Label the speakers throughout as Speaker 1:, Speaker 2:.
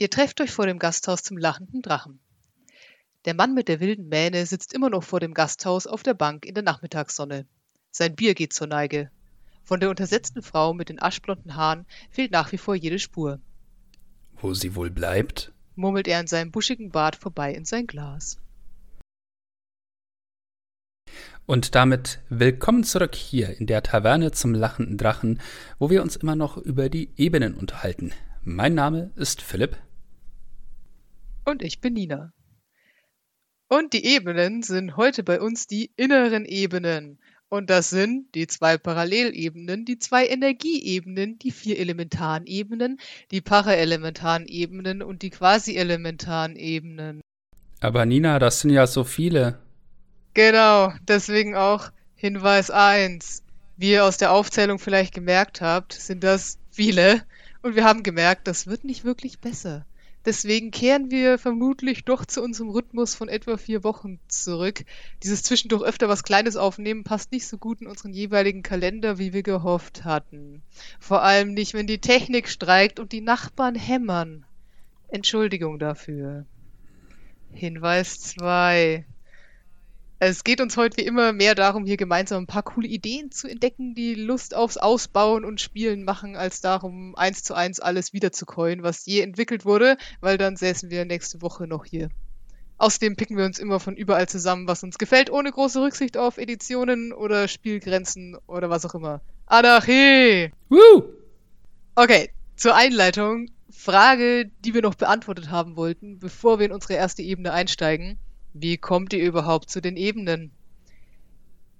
Speaker 1: Ihr trefft euch vor dem Gasthaus zum lachenden Drachen. Der Mann mit der wilden Mähne sitzt immer noch vor dem Gasthaus auf der Bank in der Nachmittagssonne. Sein Bier geht zur Neige. Von der untersetzten Frau mit den aschblonden Haaren fehlt nach wie vor jede Spur.
Speaker 2: Wo sie wohl bleibt?
Speaker 1: murmelt er an seinem buschigen Bart vorbei in sein Glas.
Speaker 2: Und damit willkommen zurück hier in der Taverne zum lachenden Drachen, wo wir uns immer noch über die Ebenen unterhalten. Mein Name ist Philipp.
Speaker 1: Und ich bin Nina. Und die Ebenen sind heute bei uns die inneren Ebenen. Und das sind die zwei Parallelebenen, die zwei Energieebenen, die vier elementaren Ebenen, die paraelementaren Ebenen und die quasi-elementaren Ebenen.
Speaker 2: Aber Nina, das sind ja so viele.
Speaker 1: Genau, deswegen auch Hinweis 1. Wie ihr aus der Aufzählung vielleicht gemerkt habt, sind das viele. Und wir haben gemerkt, das wird nicht wirklich besser. Deswegen kehren wir vermutlich doch zu unserem Rhythmus von etwa vier Wochen zurück. Dieses zwischendurch öfter was Kleines aufnehmen passt nicht so gut in unseren jeweiligen Kalender, wie wir gehofft hatten. Vor allem nicht, wenn die Technik streikt und die Nachbarn hämmern. Entschuldigung dafür. Hinweis 2. Es geht uns heute wie immer mehr darum, hier gemeinsam ein paar coole Ideen zu entdecken, die Lust aufs Ausbauen und Spielen machen, als darum, eins zu eins alles wiederzukäuen, was je entwickelt wurde, weil dann säßen wir nächste Woche noch hier. Außerdem picken wir uns immer von überall zusammen, was uns gefällt, ohne große Rücksicht auf Editionen oder Spielgrenzen oder was auch immer. Anarchie! Woo! Okay, zur Einleitung. Frage, die wir noch beantwortet haben wollten, bevor wir in unsere erste Ebene einsteigen. Wie kommt ihr überhaupt zu den Ebenen?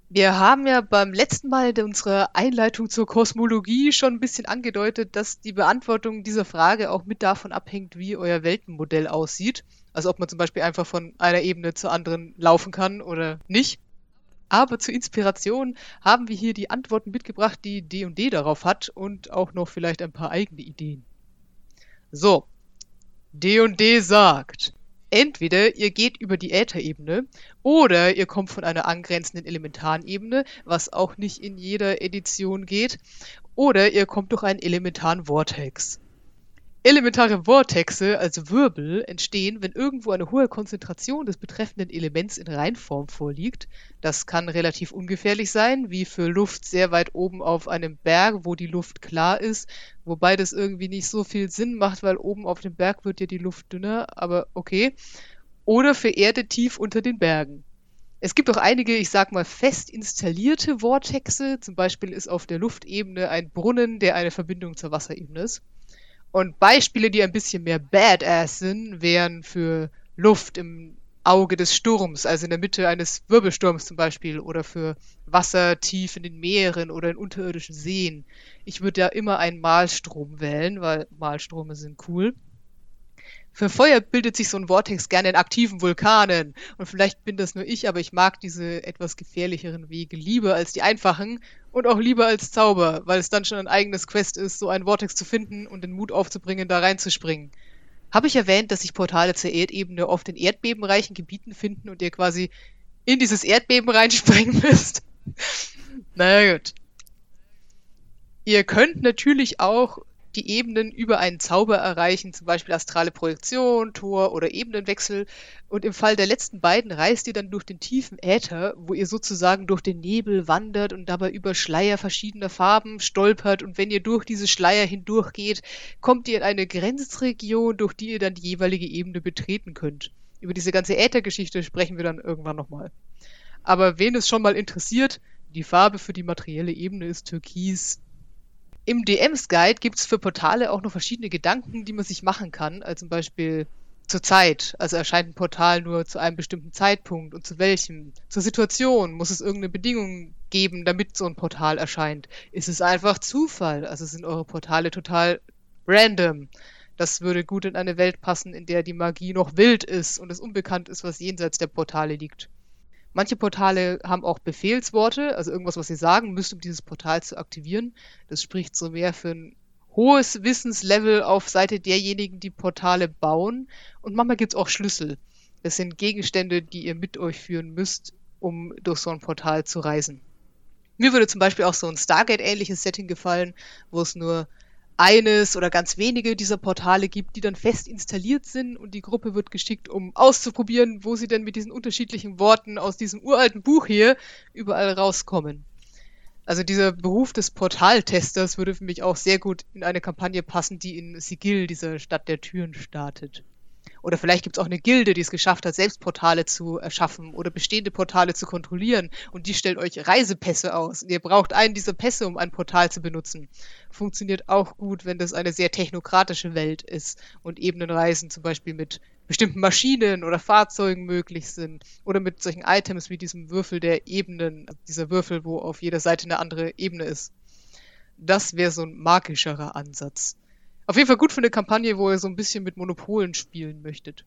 Speaker 1: Wir haben ja beim letzten Mal in unserer Einleitung zur Kosmologie schon ein bisschen angedeutet, dass die Beantwortung dieser Frage auch mit davon abhängt, wie euer Weltenmodell aussieht. Also ob man zum Beispiel einfach von einer Ebene zur anderen laufen kann oder nicht. Aber zur Inspiration haben wir hier die Antworten mitgebracht, die D&D darauf hat und auch noch vielleicht ein paar eigene Ideen. So, D&D sagt, Entweder ihr geht über die Ätherebene oder ihr kommt von einer angrenzenden elementaren Ebene, was auch nicht in jeder Edition geht, oder ihr kommt durch einen elementaren Vortex. Elementare Vortexe, also Wirbel, entstehen, wenn irgendwo eine hohe Konzentration des betreffenden Elements in Reinform vorliegt. Das kann relativ ungefährlich sein, wie für Luft sehr weit oben auf einem Berg, wo die Luft klar ist, wobei das irgendwie nicht so viel Sinn macht, weil oben auf dem Berg wird ja die Luft dünner, aber okay. Oder für Erde tief unter den Bergen. Es gibt auch einige, ich sag mal, fest installierte Vortexe. Zum Beispiel ist auf der Luftebene ein Brunnen, der eine Verbindung zur Wasserebene ist. Und Beispiele, die ein bisschen mehr Badass sind, wären für Luft im Auge des Sturms, also in der Mitte eines Wirbelsturms zum Beispiel, oder für Wasser tief in den Meeren oder in unterirdischen Seen. Ich würde ja immer einen Malstrom wählen, weil Malstrome sind cool. Für Feuer bildet sich so ein Vortex gerne in aktiven Vulkanen. Und vielleicht bin das nur ich, aber ich mag diese etwas gefährlicheren Wege lieber als die einfachen und auch lieber als Zauber, weil es dann schon ein eigenes Quest ist, so ein Vortex zu finden und den Mut aufzubringen, da reinzuspringen. Habe ich erwähnt, dass sich Portale zur Erdebene oft in erdbebenreichen Gebieten finden und ihr quasi in dieses Erdbeben reinspringen müsst? naja, gut. Ihr könnt natürlich auch die Ebenen über einen Zauber erreichen, zum Beispiel astrale Projektion, Tor oder Ebenenwechsel. Und im Fall der letzten beiden reist ihr dann durch den tiefen Äther, wo ihr sozusagen durch den Nebel wandert und dabei über Schleier verschiedener Farben stolpert. Und wenn ihr durch diese Schleier hindurchgeht, kommt ihr in eine Grenzregion, durch die ihr dann die jeweilige Ebene betreten könnt. Über diese ganze Äthergeschichte sprechen wir dann irgendwann nochmal. Aber wen es schon mal interessiert, die Farbe für die materielle Ebene ist Türkis. Im DMs Guide gibt es für Portale auch noch verschiedene Gedanken, die man sich machen kann. Also zum Beispiel zur Zeit. Also erscheint ein Portal nur zu einem bestimmten Zeitpunkt und zu welchem. Zur Situation. Muss es irgendeine Bedingung geben, damit so ein Portal erscheint? Ist es einfach Zufall? Also sind eure Portale total random? Das würde gut in eine Welt passen, in der die Magie noch wild ist und es unbekannt ist, was jenseits der Portale liegt. Manche Portale haben auch Befehlsworte, also irgendwas, was ihr sagen müsst, um dieses Portal zu aktivieren. Das spricht so mehr für ein hohes Wissenslevel auf Seite derjenigen, die Portale bauen. Und manchmal gibt es auch Schlüssel. Das sind Gegenstände, die ihr mit euch führen müsst, um durch so ein Portal zu reisen. Mir würde zum Beispiel auch so ein Stargate-ähnliches Setting gefallen, wo es nur eines oder ganz wenige dieser Portale gibt, die dann fest installiert sind und die Gruppe wird geschickt, um auszuprobieren, wo sie denn mit diesen unterschiedlichen Worten aus diesem uralten Buch hier überall rauskommen. Also dieser Beruf des Portaltesters würde für mich auch sehr gut in eine Kampagne passen, die in Sigil, dieser Stadt der Türen, startet. Oder vielleicht gibt es auch eine Gilde, die es geschafft hat, selbst Portale zu erschaffen oder bestehende Portale zu kontrollieren. Und die stellt euch Reisepässe aus. Ihr braucht einen dieser Pässe, um ein Portal zu benutzen. Funktioniert auch gut, wenn das eine sehr technokratische Welt ist und Ebenenreisen zum Beispiel mit bestimmten Maschinen oder Fahrzeugen möglich sind. Oder mit solchen Items wie diesem Würfel der Ebenen, dieser Würfel, wo auf jeder Seite eine andere Ebene ist. Das wäre so ein magischerer Ansatz. Auf jeden Fall gut für eine Kampagne, wo ihr so ein bisschen mit Monopolen spielen möchtet.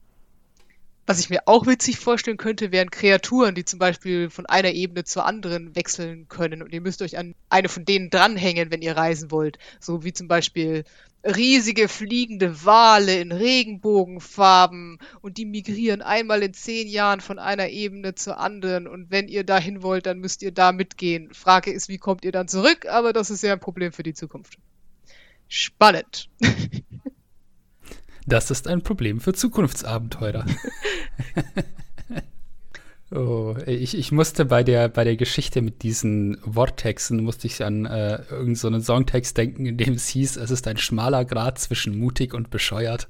Speaker 1: Was ich mir auch witzig vorstellen könnte, wären Kreaturen, die zum Beispiel von einer Ebene zur anderen wechseln können und ihr müsst euch an eine von denen dranhängen, wenn ihr reisen wollt. So wie zum Beispiel riesige fliegende Wale in Regenbogenfarben und die migrieren einmal in zehn Jahren von einer Ebene zur anderen und wenn ihr dahin wollt, dann müsst ihr da mitgehen. Frage ist, wie kommt ihr dann zurück, aber das ist ja ein Problem für die Zukunft. Spannend.
Speaker 2: Das ist ein Problem für Zukunftsabenteurer. oh, ich, ich musste bei der, bei der Geschichte mit diesen Worttexten, musste ich an äh, irgendeinen so Songtext denken, in dem es hieß, es ist ein schmaler Grad zwischen mutig und bescheuert.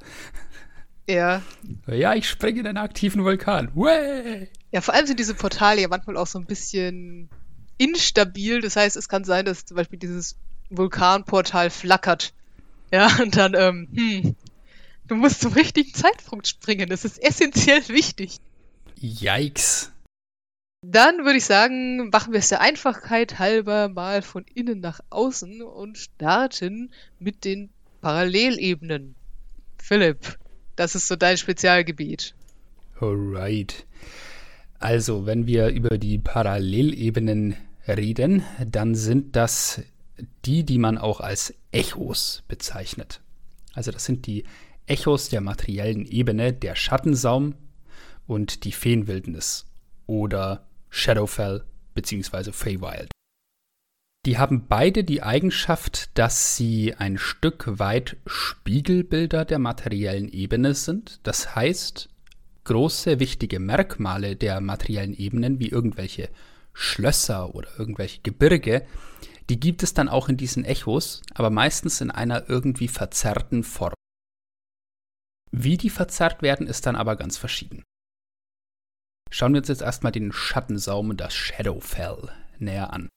Speaker 1: Ja.
Speaker 2: Ja, ich springe in einen aktiven Vulkan. Way!
Speaker 1: Ja, vor allem sind diese Portale ja manchmal auch so ein bisschen instabil. Das heißt, es kann sein, dass zum Beispiel dieses Vulkanportal flackert. Ja, und dann, ähm, hm, du musst zum richtigen Zeitpunkt springen. Das ist essentiell wichtig.
Speaker 2: Yikes.
Speaker 1: Dann würde ich sagen, machen wir es der Einfachheit halber mal von innen nach außen und starten mit den Parallelebenen. Philipp, das ist so dein Spezialgebiet.
Speaker 2: Alright. Also, wenn wir über die Parallelebenen reden, dann sind das die, die man auch als Echos bezeichnet. Also das sind die Echos der materiellen Ebene, der Schattensaum und die Feenwildnis oder Shadowfell bzw. Feywild. Die haben beide die Eigenschaft, dass sie ein Stück weit Spiegelbilder der materiellen Ebene sind. Das heißt, große wichtige Merkmale der materiellen Ebenen wie irgendwelche Schlösser oder irgendwelche Gebirge die gibt es dann auch in diesen Echos, aber meistens in einer irgendwie verzerrten Form. Wie die verzerrt werden, ist dann aber ganz verschieden. Schauen wir uns jetzt erstmal den Schattensaum und das Shadowfell näher an.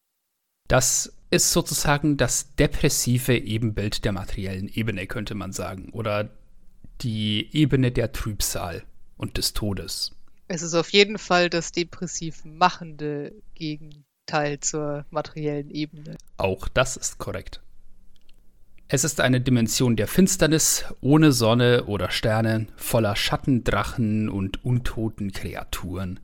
Speaker 2: Das ist sozusagen das depressive Ebenbild der materiellen Ebene, könnte man sagen, oder die Ebene der Trübsal und des Todes.
Speaker 1: Es ist auf jeden Fall das depressiv machende gegen Teil zur materiellen Ebene.
Speaker 2: Auch das ist korrekt. Es ist eine Dimension der Finsternis, ohne Sonne oder Sterne, voller Schattendrachen und untoten Kreaturen.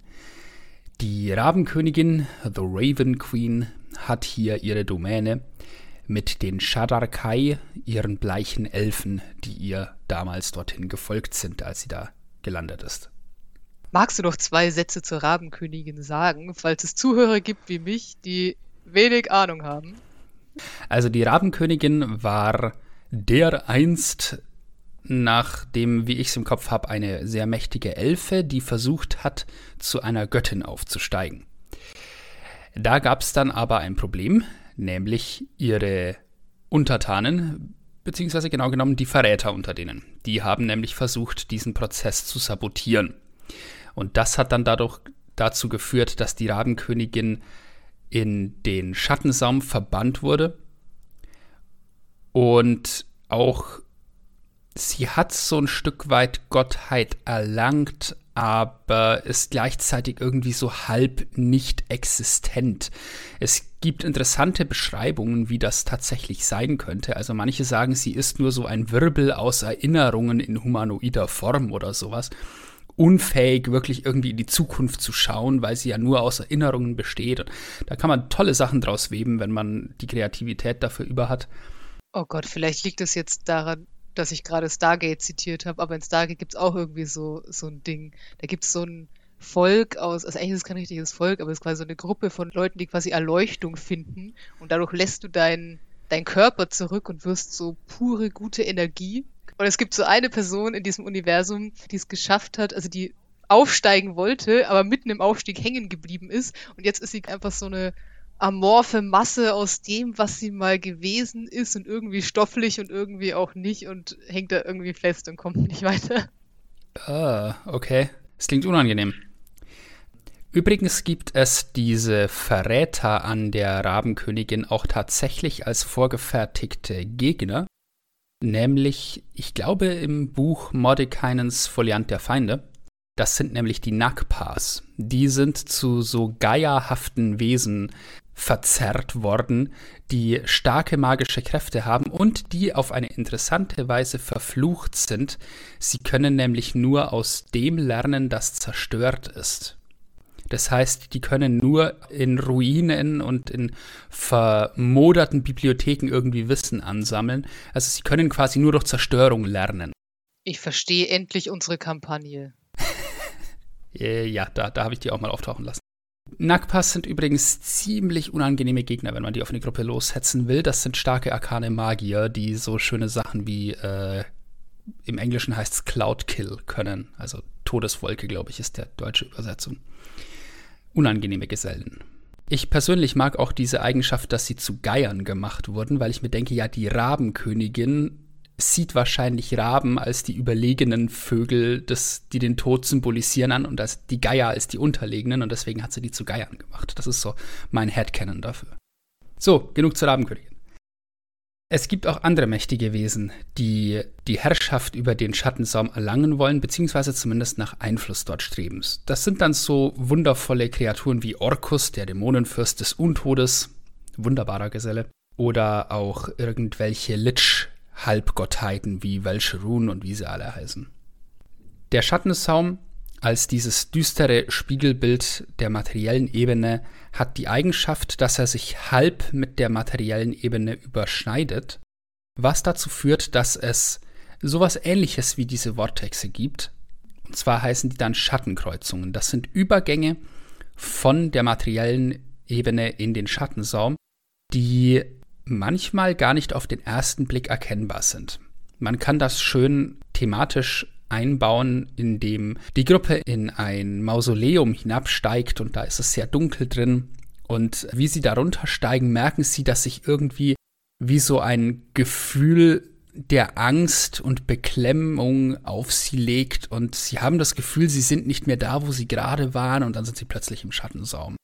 Speaker 2: Die Rabenkönigin, The Raven Queen, hat hier ihre Domäne mit den Shadarkai, ihren bleichen Elfen, die ihr damals dorthin gefolgt sind, als sie da gelandet ist.
Speaker 1: Magst du noch zwei Sätze zur Rabenkönigin sagen, falls es Zuhörer gibt wie mich, die wenig Ahnung haben?
Speaker 2: Also die Rabenkönigin war der einst nach dem, wie ich es im Kopf habe, eine sehr mächtige Elfe, die versucht hat, zu einer Göttin aufzusteigen. Da gab es dann aber ein Problem, nämlich ihre Untertanen, beziehungsweise genau genommen die Verräter unter denen. Die haben nämlich versucht, diesen Prozess zu sabotieren. Und das hat dann dadurch dazu geführt, dass die Rabenkönigin in den Schattensaum verbannt wurde. Und auch sie hat so ein Stück weit Gottheit erlangt, aber ist gleichzeitig irgendwie so halb nicht existent. Es gibt interessante Beschreibungen, wie das tatsächlich sein könnte. Also manche sagen, sie ist nur so ein Wirbel aus Erinnerungen in humanoider Form oder sowas unfähig, wirklich irgendwie in die Zukunft zu schauen, weil sie ja nur aus Erinnerungen besteht. Und da kann man tolle Sachen draus weben, wenn man die Kreativität dafür über hat.
Speaker 1: Oh Gott, vielleicht liegt es jetzt daran, dass ich gerade Stargate zitiert habe, aber in Stargate gibt es auch irgendwie so, so ein Ding. Da gibt es so ein Volk aus, also eigentlich ist es kein richtiges Volk, aber es ist quasi so eine Gruppe von Leuten, die quasi Erleuchtung finden und dadurch lässt du dein, deinen Körper zurück und wirst so pure gute Energie. Und es gibt so eine Person in diesem Universum, die es geschafft hat, also die aufsteigen wollte, aber mitten im Aufstieg hängen geblieben ist. Und jetzt ist sie einfach so eine amorphe Masse aus dem, was sie mal gewesen ist und irgendwie stofflich und irgendwie auch nicht und hängt da irgendwie fest und kommt nicht weiter.
Speaker 2: Ah, okay. Das klingt unangenehm. Übrigens gibt es diese Verräter an der Rabenkönigin auch tatsächlich als vorgefertigte Gegner. Nämlich, ich glaube, im Buch Mordekainens Foliant der Feinde. Das sind nämlich die Nakpas. Die sind zu so geierhaften Wesen verzerrt worden, die starke magische Kräfte haben und die auf eine interessante Weise verflucht sind. Sie können nämlich nur aus dem lernen, das zerstört ist. Das heißt, die können nur in Ruinen und in vermoderten Bibliotheken irgendwie Wissen ansammeln. Also sie können quasi nur durch Zerstörung lernen.
Speaker 1: Ich verstehe endlich unsere Kampagne.
Speaker 2: Äh, ja, da, da habe ich die auch mal auftauchen lassen. Nakpas sind übrigens ziemlich unangenehme Gegner, wenn man die auf eine Gruppe loshetzen will. Das sind starke arkane Magier, die so schöne Sachen wie äh, im Englischen heißt es Cloud Kill können. Also Todeswolke, glaube ich, ist der deutsche Übersetzung. Unangenehme Gesellen. Ich persönlich mag auch diese Eigenschaft, dass sie zu Geiern gemacht wurden, weil ich mir denke, ja, die Rabenkönigin sieht wahrscheinlich Raben als die überlegenen Vögel, des, die den Tod symbolisieren an und als die Geier als die Unterlegenen und deswegen hat sie die zu Geiern gemacht. Das ist so mein Headcanon dafür. So, genug zur Rabenkönigin. Es gibt auch andere mächtige Wesen, die die Herrschaft über den Schattensaum erlangen wollen, beziehungsweise zumindest nach Einfluss dort streben. Das sind dann so wundervolle Kreaturen wie Orkus, der Dämonenfürst des Untodes, wunderbarer Geselle, oder auch irgendwelche Lich, Halbgottheiten wie Welcherun und wie sie alle heißen. Der Schattensaum als dieses düstere Spiegelbild der materiellen Ebene hat die Eigenschaft, dass er sich halb mit der materiellen Ebene überschneidet, was dazu führt, dass es sowas ähnliches wie diese Vortexe gibt. Und zwar heißen die dann Schattenkreuzungen. Das sind Übergänge von der materiellen Ebene in den Schattensaum, die manchmal gar nicht auf den ersten Blick erkennbar sind. Man kann das schön thematisch einbauen, indem die Gruppe in ein Mausoleum hinabsteigt und da ist es sehr dunkel drin. Und wie sie darunter steigen, merken sie, dass sich irgendwie wie so ein Gefühl der Angst und Beklemmung auf sie legt und sie haben das Gefühl, sie sind nicht mehr da, wo sie gerade waren und dann sind sie plötzlich im Schattensaum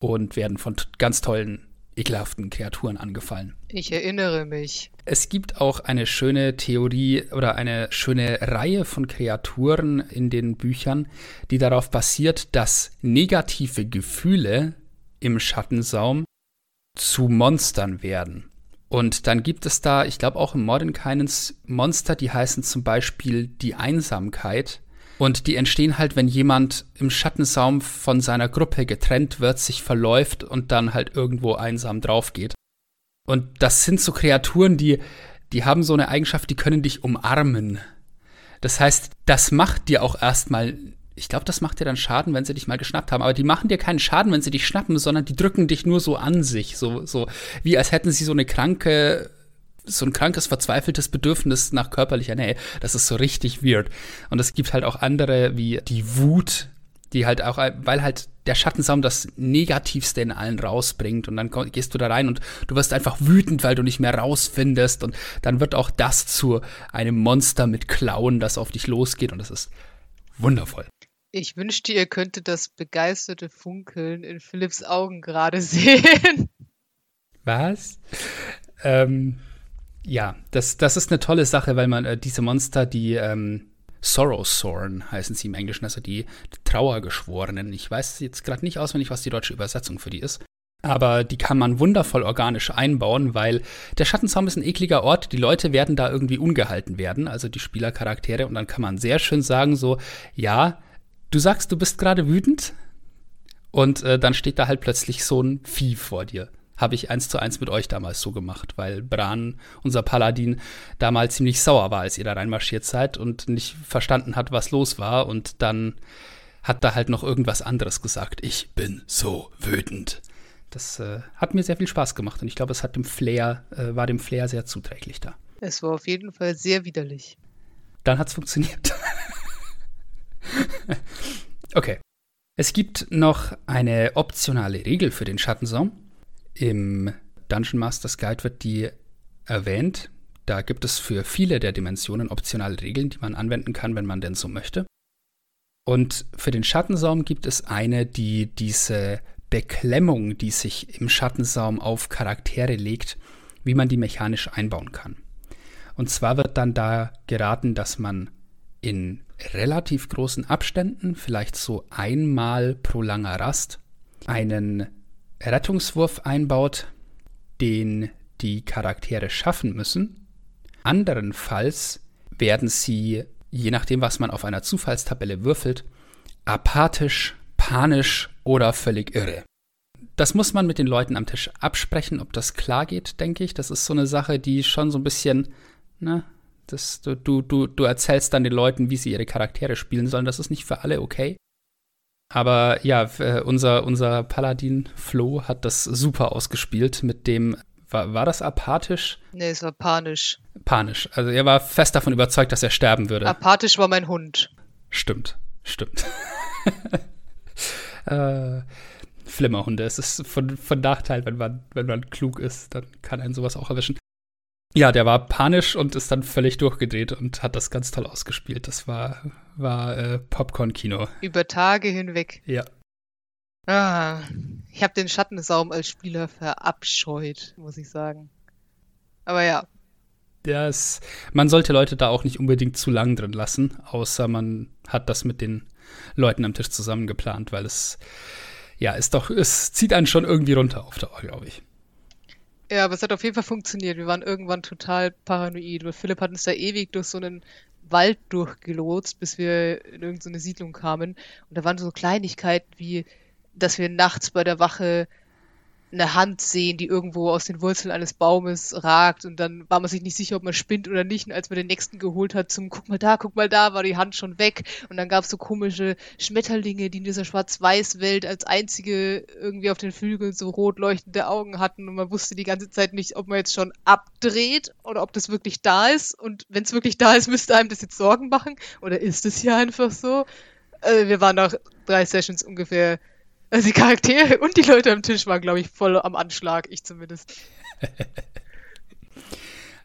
Speaker 2: und werden von ganz tollen ekelhaften Kreaturen angefallen.
Speaker 1: Ich erinnere mich.
Speaker 2: Es gibt auch eine schöne Theorie oder eine schöne Reihe von Kreaturen in den Büchern, die darauf basiert, dass negative Gefühle im Schattensaum zu Monstern werden. Und dann gibt es da, ich glaube auch im Mordenkainens Monster, die heißen zum Beispiel die Einsamkeit und die entstehen halt, wenn jemand im Schattensaum von seiner Gruppe getrennt wird, sich verläuft und dann halt irgendwo einsam drauf geht. Und das sind so Kreaturen, die, die haben so eine Eigenschaft, die können dich umarmen. Das heißt, das macht dir auch erstmal, ich glaube, das macht dir dann Schaden, wenn sie dich mal geschnappt haben, aber die machen dir keinen Schaden, wenn sie dich schnappen, sondern die drücken dich nur so an sich, so, so, wie als hätten sie so eine kranke so ein krankes, verzweifeltes Bedürfnis nach körperlicher Nähe. Das ist so richtig weird. Und es gibt halt auch andere wie die Wut, die halt auch, weil halt der Schattensaum das Negativste in allen rausbringt und dann gehst du da rein und du wirst einfach wütend, weil du nicht mehr rausfindest und dann wird auch das zu einem Monster mit Klauen, das auf dich losgeht und das ist wundervoll.
Speaker 1: Ich wünschte, ihr könntet das begeisterte Funkeln in Philipps Augen gerade sehen.
Speaker 2: Was? Ähm, ja, das, das ist eine tolle Sache, weil man äh, diese Monster, die ähm, Sorrowsorn heißen sie im Englischen, also die Trauergeschworenen. Ich weiß jetzt gerade nicht auswendig, was die deutsche Übersetzung für die ist. Aber die kann man wundervoll organisch einbauen, weil der Schattenzaum ist ein ekliger Ort. Die Leute werden da irgendwie ungehalten werden, also die Spielercharaktere. Und dann kann man sehr schön sagen, so, ja, du sagst, du bist gerade wütend. Und äh, dann steht da halt plötzlich so ein Vieh vor dir habe ich eins zu eins mit euch damals so gemacht, weil Bran, unser Paladin, damals ziemlich sauer war, als ihr da reinmarschiert seid und nicht verstanden hat, was los war. Und dann hat da halt noch irgendwas anderes gesagt. Ich bin so wütend. Das äh, hat mir sehr viel Spaß gemacht und ich glaube, es hat dem Flair, äh, war dem Flair sehr zuträglich da.
Speaker 1: Es war auf jeden Fall sehr widerlich.
Speaker 2: Dann hat es funktioniert. okay. Es gibt noch eine optionale Regel für den Schattensaum. Im Dungeon Masters Guide wird die erwähnt. Da gibt es für viele der Dimensionen optionale Regeln, die man anwenden kann, wenn man denn so möchte. Und für den Schattensaum gibt es eine, die diese Beklemmung, die sich im Schattensaum auf Charaktere legt, wie man die mechanisch einbauen kann. Und zwar wird dann da geraten, dass man in relativ großen Abständen, vielleicht so einmal pro langer Rast, einen Rettungswurf einbaut, den die Charaktere schaffen müssen. Anderenfalls werden sie, je nachdem, was man auf einer Zufallstabelle würfelt, apathisch, panisch oder völlig irre. Das muss man mit den Leuten am Tisch absprechen, ob das klar geht, denke ich. Das ist so eine Sache, die schon so ein bisschen, ne, das, du, du, du erzählst dann den Leuten, wie sie ihre Charaktere spielen sollen. Das ist nicht für alle okay. Aber ja, äh, unser, unser Paladin Flo hat das super ausgespielt mit dem. War, war das apathisch?
Speaker 1: Nee, es war panisch.
Speaker 2: Panisch. Also er war fest davon überzeugt, dass er sterben würde.
Speaker 1: Apathisch war mein Hund.
Speaker 2: Stimmt, stimmt. äh, Flimmerhunde. Es ist von, von Nachteil, wenn man, wenn man klug ist, dann kann einen sowas auch erwischen. Ja, der war panisch und ist dann völlig durchgedreht und hat das ganz toll ausgespielt. Das war, war äh, Popcorn-Kino.
Speaker 1: Über Tage hinweg.
Speaker 2: Ja.
Speaker 1: Ah, ich habe den Schattensaum als Spieler verabscheut, muss ich sagen. Aber ja.
Speaker 2: Das, man sollte Leute da auch nicht unbedingt zu lang drin lassen, außer man hat das mit den Leuten am Tisch zusammen geplant, weil es, ja, ist doch, es zieht einen schon irgendwie runter auf Dauer, glaube ich.
Speaker 1: Ja, aber es hat auf jeden Fall funktioniert. Wir waren irgendwann total paranoid. Weil Philipp hat uns da ewig durch so einen Wald durchgelotst, bis wir in irgendeine Siedlung kamen. Und da waren so Kleinigkeiten wie, dass wir nachts bei der Wache eine Hand sehen, die irgendwo aus den Wurzeln eines Baumes ragt und dann war man sich nicht sicher, ob man spinnt oder nicht. Und als man den nächsten geholt hat zum guck mal da, guck mal da, war die Hand schon weg und dann gab es so komische Schmetterlinge, die in dieser Schwarz-Weiß-Welt als einzige irgendwie auf den Flügeln so rot leuchtende Augen hatten und man wusste die ganze Zeit nicht, ob man jetzt schon abdreht oder ob das wirklich da ist und wenn es wirklich da ist, müsste einem das jetzt Sorgen machen oder ist es hier einfach so? Also wir waren nach drei Sessions ungefähr also die Charaktere und die Leute am Tisch waren, glaube ich, voll am Anschlag, ich zumindest.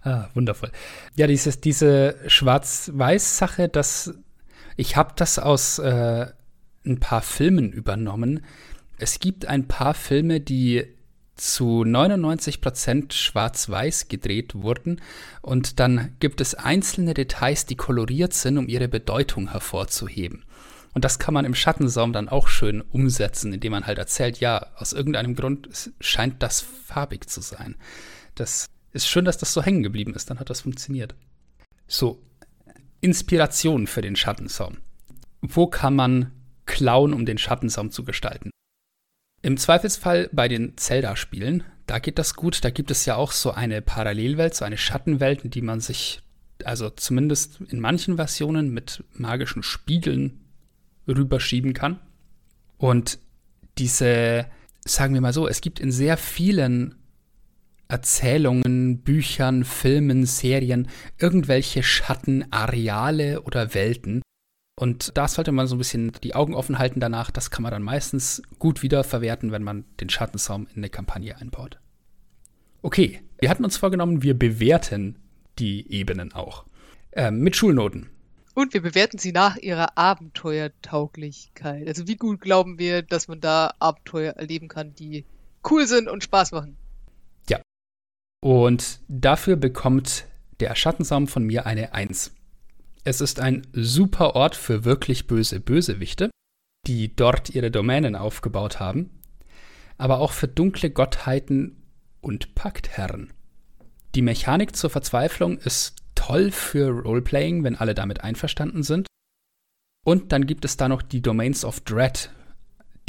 Speaker 2: ah, wundervoll. Ja, dieses, diese Schwarz-Weiß-Sache, das, ich habe das aus äh, ein paar Filmen übernommen. Es gibt ein paar Filme, die zu 99% schwarz-weiß gedreht wurden und dann gibt es einzelne Details, die koloriert sind, um ihre Bedeutung hervorzuheben. Und das kann man im Schattensaum dann auch schön umsetzen, indem man halt erzählt, ja, aus irgendeinem Grund scheint das farbig zu sein. Das ist schön, dass das so hängen geblieben ist, dann hat das funktioniert. So, Inspiration für den Schattensaum. Wo kann man klauen, um den Schattensaum zu gestalten? Im Zweifelsfall bei den Zelda-Spielen, da geht das gut. Da gibt es ja auch so eine Parallelwelt, so eine Schattenwelt, in die man sich, also zumindest in manchen Versionen mit magischen Spiegeln rüberschieben kann. Und diese, sagen wir mal so, es gibt in sehr vielen Erzählungen, Büchern, Filmen, Serien irgendwelche Schattenareale oder Welten. Und da sollte man so ein bisschen die Augen offen halten danach. Das kann man dann meistens gut wiederverwerten, wenn man den Schattensaum in eine Kampagne einbaut. Okay, wir hatten uns vorgenommen, wir bewerten die Ebenen auch. Ähm, mit Schulnoten.
Speaker 1: Und wir bewerten sie nach ihrer Abenteuertauglichkeit. Also wie gut glauben wir, dass man da Abenteuer erleben kann, die cool sind und Spaß machen.
Speaker 2: Ja. Und dafür bekommt der Schattensaum von mir eine Eins. Es ist ein super Ort für wirklich böse Bösewichte, die dort ihre Domänen aufgebaut haben, aber auch für dunkle Gottheiten und Paktherren. Die Mechanik zur Verzweiflung ist toll für Roleplaying, wenn alle damit einverstanden sind. Und dann gibt es da noch die Domains of Dread,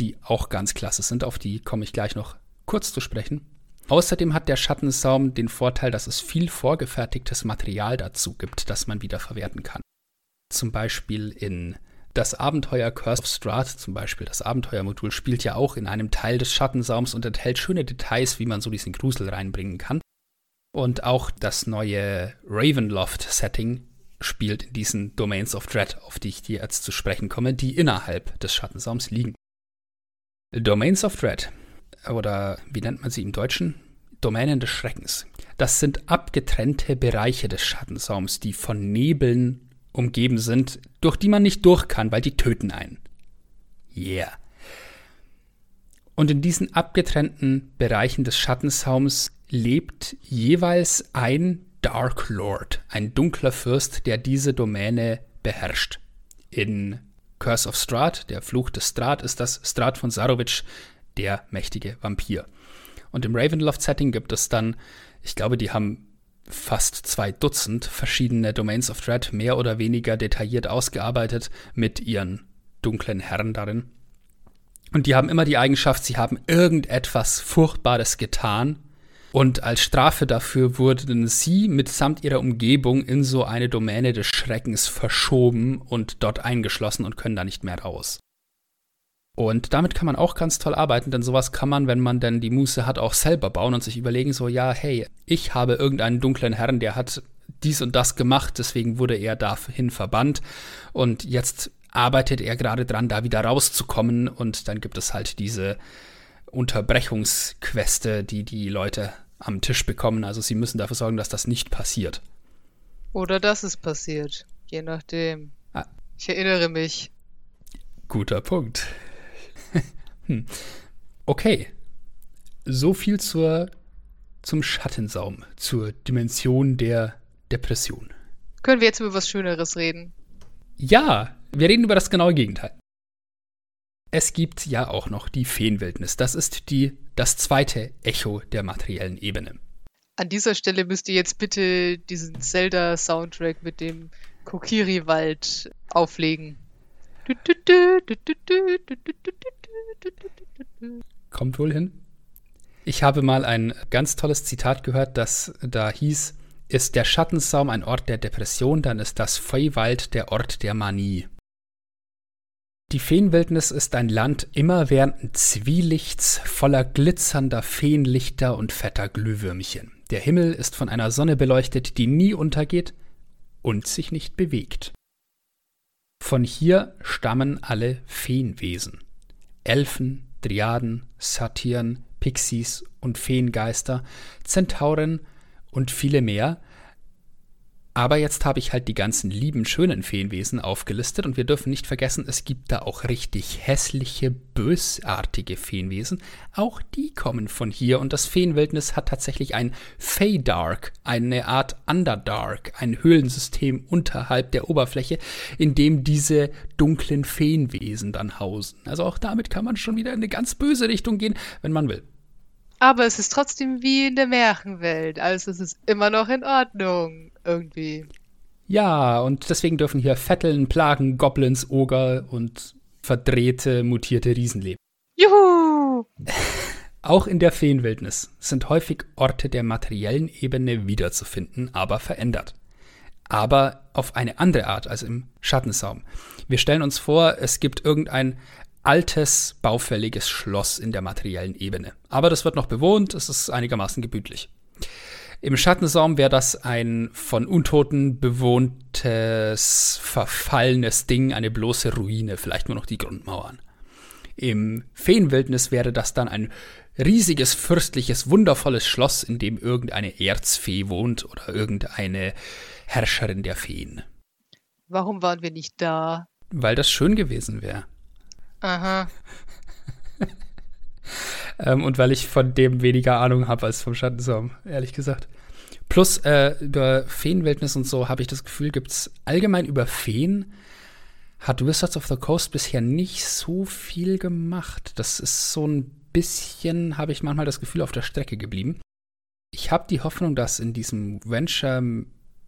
Speaker 2: die auch ganz klasse sind, auf die komme ich gleich noch kurz zu sprechen. Außerdem hat der Schattensaum den Vorteil, dass es viel vorgefertigtes Material dazu gibt, das man wieder verwerten kann. Zum Beispiel in Das Abenteuer Curse of Strahd zum Beispiel, das Abenteuermodul, spielt ja auch in einem Teil des Schattensaums und enthält schöne Details, wie man so diesen Grusel reinbringen kann. Und auch das neue Ravenloft-Setting spielt in diesen Domains of Dread, auf die ich dir jetzt zu sprechen komme, die innerhalb des Schattensaums liegen. Domains of Dread, oder wie nennt man sie im Deutschen? Domänen des Schreckens. Das sind abgetrennte Bereiche des Schattensaums, die von Nebeln umgeben sind, durch die man nicht durch kann, weil die töten einen. Yeah. Und in diesen abgetrennten Bereichen des Schattensaums lebt jeweils ein Dark Lord, ein dunkler Fürst, der diese Domäne beherrscht. In Curse of Strahd, der Fluch des Strahd, ist das Strahd von Sarovic, der mächtige Vampir. Und im Ravenloft-Setting gibt es dann, ich glaube, die haben fast zwei Dutzend verschiedene Domains of Dread mehr oder weniger detailliert ausgearbeitet mit ihren dunklen Herren darin. Und die haben immer die Eigenschaft, sie haben irgendetwas Furchtbares getan. Und als Strafe dafür wurden sie mitsamt ihrer Umgebung in so eine Domäne des Schreckens verschoben und dort eingeschlossen und können da nicht mehr raus. Und damit kann man auch ganz toll arbeiten, denn sowas kann man, wenn man denn die Muße hat, auch selber bauen und sich überlegen, so, ja, hey, ich habe irgendeinen dunklen Herrn, der hat dies und das gemacht, deswegen wurde er dahin verbannt und jetzt arbeitet er gerade dran, da wieder rauszukommen und dann gibt es halt diese Unterbrechungsqueste, die die Leute am Tisch bekommen. Also sie müssen dafür sorgen, dass das nicht passiert.
Speaker 1: Oder dass es passiert, je nachdem. Ah. Ich erinnere mich.
Speaker 2: Guter Punkt. hm. Okay. So viel zur, zum Schattensaum, zur Dimension der Depression.
Speaker 1: Können wir jetzt über was Schöneres reden?
Speaker 2: Ja, wir reden über das genaue Gegenteil. Es gibt ja auch noch die Feenwildnis. Das ist die, das zweite Echo der materiellen Ebene.
Speaker 1: An dieser Stelle müsst ihr jetzt bitte diesen Zelda-Soundtrack mit dem Kokiri-Wald auflegen.
Speaker 2: Kommt wohl hin. Ich habe mal ein ganz tolles Zitat gehört, das da hieß, ist der Schattensaum ein Ort der Depression, dann ist das Feuwald der Ort der Manie. Die Feenwildnis ist ein Land immerwährenden Zwielichts, voller glitzernder Feenlichter und fetter Glühwürmchen. Der Himmel ist von einer Sonne beleuchtet, die nie untergeht und sich nicht bewegt. Von hier stammen alle Feenwesen. Elfen, Driaden, Satyren, Pixies und Feengeister, Zentauren und viele mehr, aber jetzt habe ich halt die ganzen lieben, schönen Feenwesen aufgelistet und wir dürfen nicht vergessen, es gibt da auch richtig hässliche, bösartige Feenwesen. Auch die kommen von hier und das Feenwildnis hat tatsächlich ein Feydark, eine Art Underdark, ein Höhlensystem unterhalb der Oberfläche, in dem diese dunklen Feenwesen dann hausen. Also auch damit kann man schon wieder in eine ganz böse Richtung gehen, wenn man will.
Speaker 1: Aber es ist trotzdem wie in der Märchenwelt. Also es ist immer noch in Ordnung. Irgendwie.
Speaker 2: Ja, und deswegen dürfen hier Vetteln, Plagen, Goblins, Oger und verdrehte, mutierte Riesen leben.
Speaker 1: Juhu!
Speaker 2: Auch in der Feenwildnis sind häufig Orte der materiellen Ebene wiederzufinden, aber verändert. Aber auf eine andere Art als im Schattensaum. Wir stellen uns vor, es gibt irgendein altes, baufälliges Schloss in der materiellen Ebene. Aber das wird noch bewohnt, es ist einigermaßen gemütlich. Im Schattensaum wäre das ein von Untoten bewohntes, verfallenes Ding, eine bloße Ruine, vielleicht nur noch die Grundmauern. Im Feenwildnis wäre das dann ein riesiges, fürstliches, wundervolles Schloss, in dem irgendeine Erzfee wohnt oder irgendeine Herrscherin der Feen.
Speaker 1: Warum waren wir nicht da?
Speaker 2: Weil das schön gewesen wäre.
Speaker 1: Aha.
Speaker 2: ähm, und weil ich von dem weniger Ahnung habe als vom Schattensaum, ehrlich gesagt. Plus äh, über Feenwildnis und so habe ich das Gefühl, gibt es allgemein über Feen hat Wizards of the Coast bisher nicht so viel gemacht. Das ist so ein bisschen, habe ich manchmal das Gefühl, auf der Strecke geblieben. Ich habe die Hoffnung, dass in diesem Venture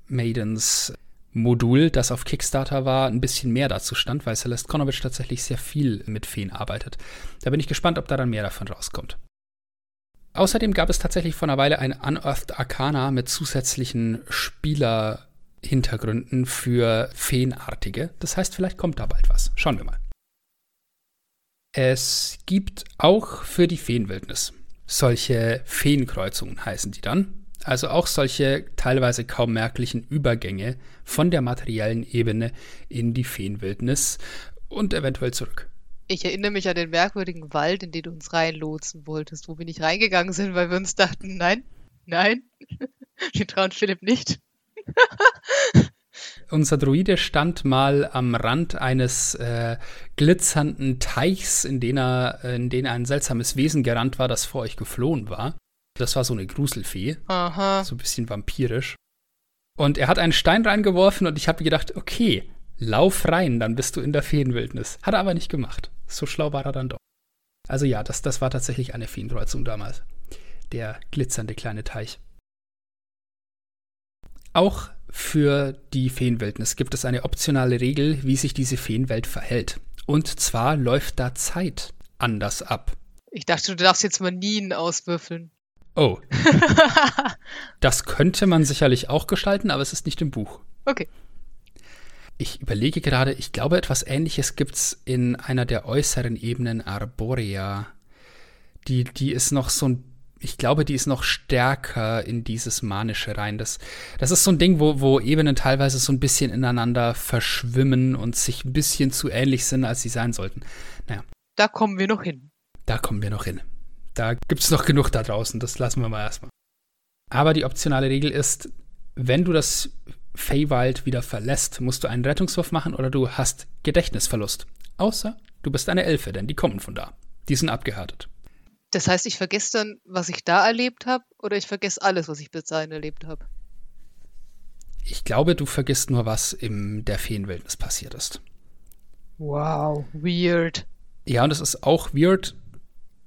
Speaker 2: Maidens Modul, das auf Kickstarter war, ein bisschen mehr dazu stand, weil Celeste Konovic tatsächlich sehr viel mit Feen arbeitet. Da bin ich gespannt, ob da dann mehr davon rauskommt. Außerdem gab es tatsächlich vor einer Weile ein Unearthed Arcana mit zusätzlichen Spieler Hintergründen für Feenartige. Das heißt, vielleicht kommt da bald was. Schauen wir mal. Es gibt auch für die Feenwildnis solche Feenkreuzungen heißen die dann. Also auch solche teilweise kaum merklichen Übergänge von der materiellen Ebene in die Feenwildnis und eventuell zurück.
Speaker 1: Ich erinnere mich an den merkwürdigen Wald, in den du uns reinlotsen wolltest, wo wir nicht reingegangen sind, weil wir uns dachten, nein, nein, wir trauen Philipp nicht.
Speaker 2: Unser Druide stand mal am Rand eines äh, glitzernden Teichs, in den, er, in den ein seltsames Wesen gerannt war, das vor euch geflohen war. Das war so eine Gruselfee.
Speaker 1: Aha.
Speaker 2: So ein bisschen vampirisch. Und er hat einen Stein reingeworfen und ich habe gedacht, okay, lauf rein, dann bist du in der Feenwildnis. Hat er aber nicht gemacht. So schlau war er dann doch. Also ja, das, das war tatsächlich eine Feenkreuzung damals. Der glitzernde kleine Teich. Auch für die Feenwildnis gibt es eine optionale Regel, wie sich diese Feenwelt verhält. Und zwar läuft da Zeit anders ab.
Speaker 1: Ich dachte, du darfst jetzt mal Nien auswürfeln.
Speaker 2: Oh. das könnte man sicherlich auch gestalten, aber es ist nicht im Buch.
Speaker 1: Okay.
Speaker 2: Ich überlege gerade, ich glaube, etwas ähnliches gibt es in einer der äußeren Ebenen Arborea. Die, die ist noch so ein ich glaube, die ist noch stärker in dieses Manische rein. Das, das ist so ein Ding, wo, wo Ebenen teilweise so ein bisschen ineinander verschwimmen und sich ein bisschen zu ähnlich sind, als sie sein sollten. Naja.
Speaker 1: Da kommen wir noch hin.
Speaker 2: Da kommen wir noch hin. Da gibt es noch genug da draußen, das lassen wir mal erstmal. Aber die optionale Regel ist, wenn du das Feywild wieder verlässt, musst du einen Rettungswurf machen oder du hast Gedächtnisverlust. Außer du bist eine Elfe, denn die kommen von da. Die sind abgehärtet.
Speaker 1: Das heißt, ich vergesse dann, was ich da erlebt habe, oder ich vergesse alles, was ich bis dahin erlebt habe?
Speaker 2: Ich glaube, du vergisst nur, was in der Feenwildnis passiert ist.
Speaker 1: Wow, weird.
Speaker 2: Ja, und es ist auch weird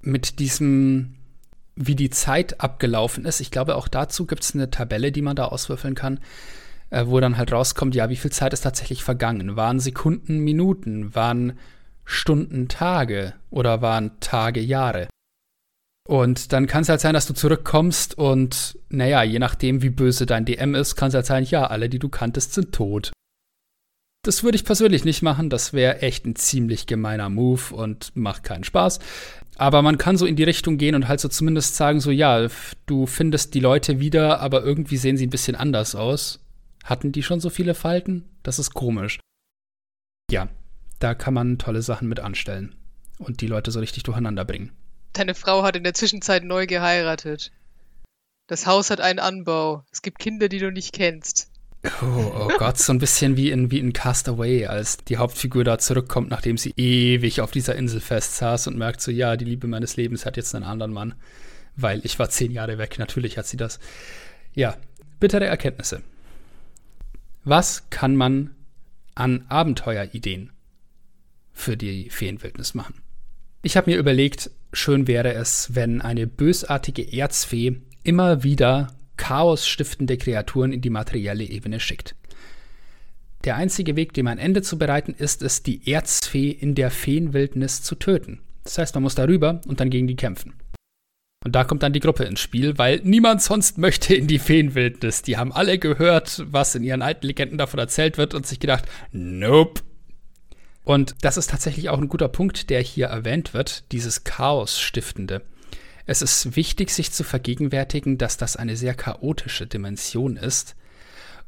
Speaker 2: mit diesem, wie die Zeit abgelaufen ist. Ich glaube, auch dazu gibt es eine Tabelle, die man da auswürfeln kann, äh, wo dann halt rauskommt, ja, wie viel Zeit ist tatsächlich vergangen? Waren Sekunden, Minuten? Waren Stunden, Tage? Oder waren Tage, Jahre? Und dann kann es halt sein, dass du zurückkommst und, naja, je nachdem, wie böse dein DM ist, kann es halt sein, ja, alle, die du kanntest, sind tot. Das würde ich persönlich nicht machen, das wäre echt ein ziemlich gemeiner Move und macht keinen Spaß. Aber man kann so in die Richtung gehen und halt so zumindest sagen, so, ja, du findest die Leute wieder, aber irgendwie sehen sie ein bisschen anders aus. Hatten die schon so viele Falten? Das ist komisch. Ja, da kann man tolle Sachen mit anstellen und die Leute so richtig durcheinander bringen.
Speaker 1: Deine Frau hat in der Zwischenzeit neu geheiratet. Das Haus hat einen Anbau. Es gibt Kinder, die du nicht kennst.
Speaker 2: Oh, oh Gott, so ein bisschen wie in, wie in Castaway, als die Hauptfigur da zurückkommt, nachdem sie ewig auf dieser Insel festsaß und merkt so, ja, die Liebe meines Lebens hat jetzt einen anderen Mann. Weil ich war zehn Jahre weg, natürlich hat sie das. Ja, bittere Erkenntnisse. Was kann man an Abenteuerideen für die Feenwildnis machen? Ich habe mir überlegt, schön wäre es, wenn eine bösartige Erzfee immer wieder chaosstiftende Kreaturen in die materielle Ebene schickt. Der einzige Weg, dem ein Ende zu bereiten, ist es, die Erzfee in der Feenwildnis zu töten. Das heißt, man muss darüber und dann gegen die kämpfen. Und da kommt dann die Gruppe ins Spiel, weil niemand sonst möchte in die Feenwildnis. Die haben alle gehört, was in ihren alten Legenden davon erzählt wird und sich gedacht, nope, und das ist tatsächlich auch ein guter Punkt, der hier erwähnt wird, dieses Chaos stiftende. Es ist wichtig, sich zu vergegenwärtigen, dass das eine sehr chaotische Dimension ist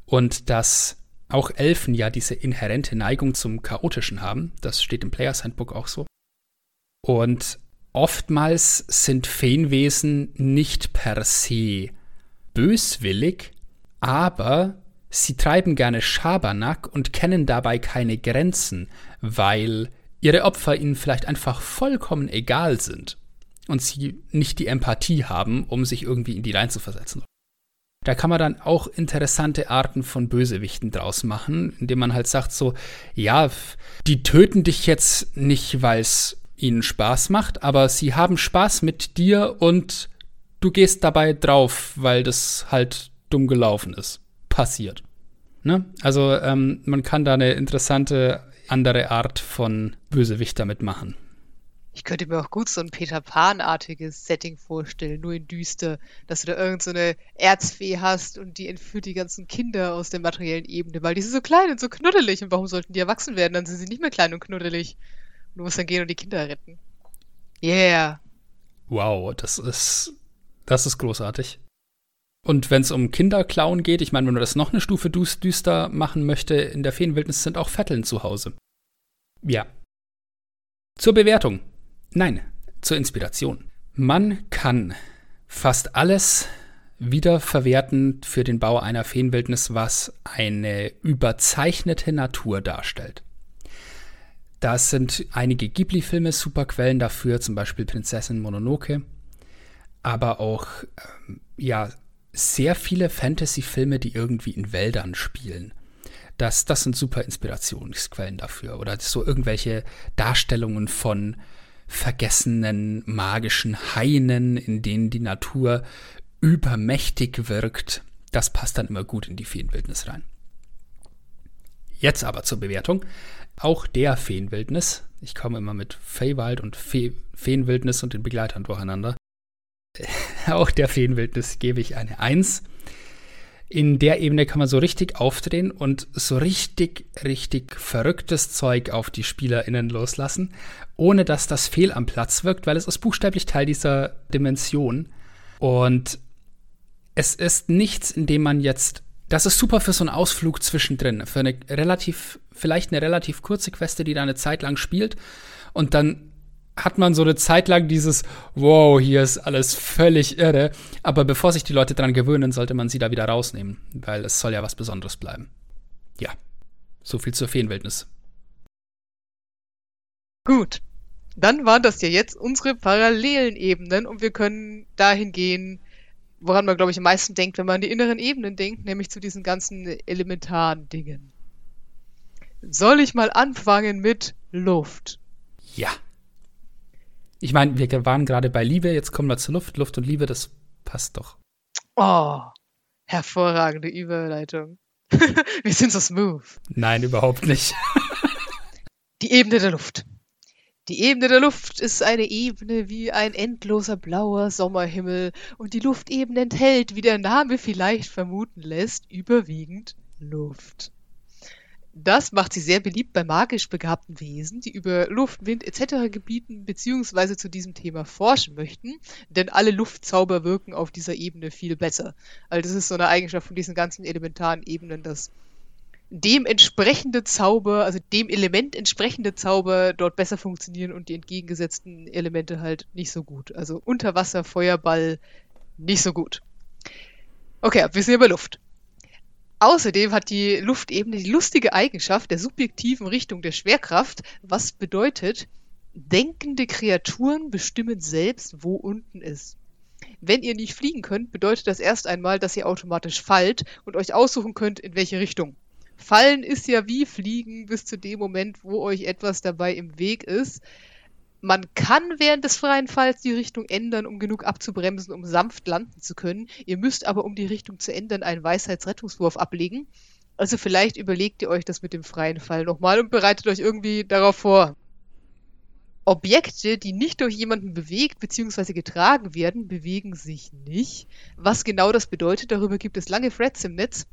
Speaker 2: und dass auch Elfen ja diese inhärente Neigung zum Chaotischen haben. Das steht im Players Handbook auch so. Und oftmals sind Feenwesen nicht per se böswillig, aber Sie treiben gerne Schabernack und kennen dabei keine Grenzen, weil ihre Opfer ihnen vielleicht einfach vollkommen egal sind und sie nicht die Empathie haben, um sich irgendwie in die reinzuversetzen. Da kann man dann auch interessante Arten von Bösewichten draus machen, indem man halt sagt so, ja, die töten dich jetzt nicht, weil es ihnen Spaß macht, aber sie haben Spaß mit dir und du gehst dabei drauf, weil das halt dumm gelaufen ist passiert. Ne? Also ähm, man kann da eine interessante andere Art von Bösewicht damit machen.
Speaker 1: Ich könnte mir auch gut so ein Peter Pan-artiges Setting vorstellen, nur in düster, dass du da irgend so Erzfee hast und die entführt die ganzen Kinder aus der materiellen Ebene, weil die sind so klein und so knuddelig und warum sollten die erwachsen werden? Dann sind sie nicht mehr klein und knuddelig. Du musst dann gehen und die Kinder retten. Yeah.
Speaker 2: Wow, das ist, das ist großartig. Und wenn es um Kinderklauen geht, ich meine, wenn du das noch eine Stufe düster machen möchte, in der Feenwildnis sind auch Vetteln zu Hause. Ja. Zur Bewertung. Nein, zur Inspiration. Man kann fast alles wiederverwerten für den Bau einer Feenwildnis, was eine überzeichnete Natur darstellt. Da sind einige Ghibli-Filme super Quellen dafür, zum Beispiel Prinzessin Mononoke, aber auch ähm, ja sehr viele Fantasy-Filme, die irgendwie in Wäldern spielen. Das, das sind super Inspirationsquellen dafür. Oder so irgendwelche Darstellungen von vergessenen magischen Hainen, in denen die Natur übermächtig wirkt. Das passt dann immer gut in die Feenwildnis rein. Jetzt aber zur Bewertung. Auch der Feenwildnis. Ich komme immer mit Feywild und Fe Feenwildnis und den Begleitern durcheinander. Auch der Feenwildnis gebe ich eine 1. In der Ebene kann man so richtig aufdrehen und so richtig, richtig verrücktes Zeug auf die SpielerInnen loslassen, ohne dass das fehl am Platz wirkt, weil es ist buchstäblich Teil dieser Dimension. Und es ist nichts, in dem man jetzt. Das ist super für so einen Ausflug zwischendrin, für eine relativ, vielleicht eine relativ kurze Queste, die da eine Zeit lang spielt. Und dann hat man so eine Zeit lang dieses, wow, hier ist alles völlig irre. Aber bevor sich die Leute daran gewöhnen, sollte man sie da wieder rausnehmen, weil es soll ja was Besonderes bleiben. Ja, so viel zur Feenwildnis.
Speaker 1: Gut, dann waren das ja jetzt unsere parallelen Ebenen und wir können dahin gehen, woran man, glaube ich, am meisten denkt, wenn man an die inneren Ebenen denkt, nämlich zu diesen ganzen elementaren Dingen. Soll ich mal anfangen mit Luft?
Speaker 2: Ja. Ich meine, wir waren gerade bei Liebe, jetzt kommen wir zur Luft. Luft und Liebe, das passt doch.
Speaker 1: Oh, hervorragende Überleitung. wir sind so smooth.
Speaker 2: Nein, überhaupt nicht.
Speaker 1: Die Ebene der Luft. Die Ebene der Luft ist eine Ebene wie ein endloser blauer Sommerhimmel und die Luftebene enthält, wie der Name vielleicht vermuten lässt, überwiegend Luft. Das macht sie sehr beliebt bei magisch begabten Wesen, die über Luft, Wind etc. Gebieten bzw. zu diesem Thema forschen möchten, denn alle Luftzauber wirken auf dieser Ebene viel besser. Also das ist so eine Eigenschaft von diesen ganzen elementaren Ebenen, dass dem entsprechende Zauber, also dem Element entsprechende Zauber dort besser funktionieren und die entgegengesetzten Elemente halt nicht so gut. Also Unterwasser, Feuerball nicht so gut. Okay, wir sind ja bei Luft. Außerdem hat die Luftebene die lustige Eigenschaft der subjektiven Richtung der Schwerkraft, was bedeutet, denkende Kreaturen bestimmen selbst, wo unten ist. Wenn ihr nicht fliegen könnt, bedeutet das erst einmal, dass ihr automatisch fallt und euch aussuchen könnt, in welche Richtung. Fallen ist ja wie Fliegen bis zu dem Moment, wo euch etwas dabei im Weg ist. Man kann während des freien Falls die Richtung ändern, um genug abzubremsen, um sanft landen zu können. Ihr müsst aber, um die Richtung zu ändern, einen Weisheitsrettungswurf ablegen. Also vielleicht überlegt ihr euch das mit dem freien Fall nochmal und bereitet euch irgendwie darauf vor. Objekte, die nicht durch jemanden bewegt bzw. getragen werden, bewegen sich nicht. Was genau das bedeutet, darüber gibt es lange Threads im Netz.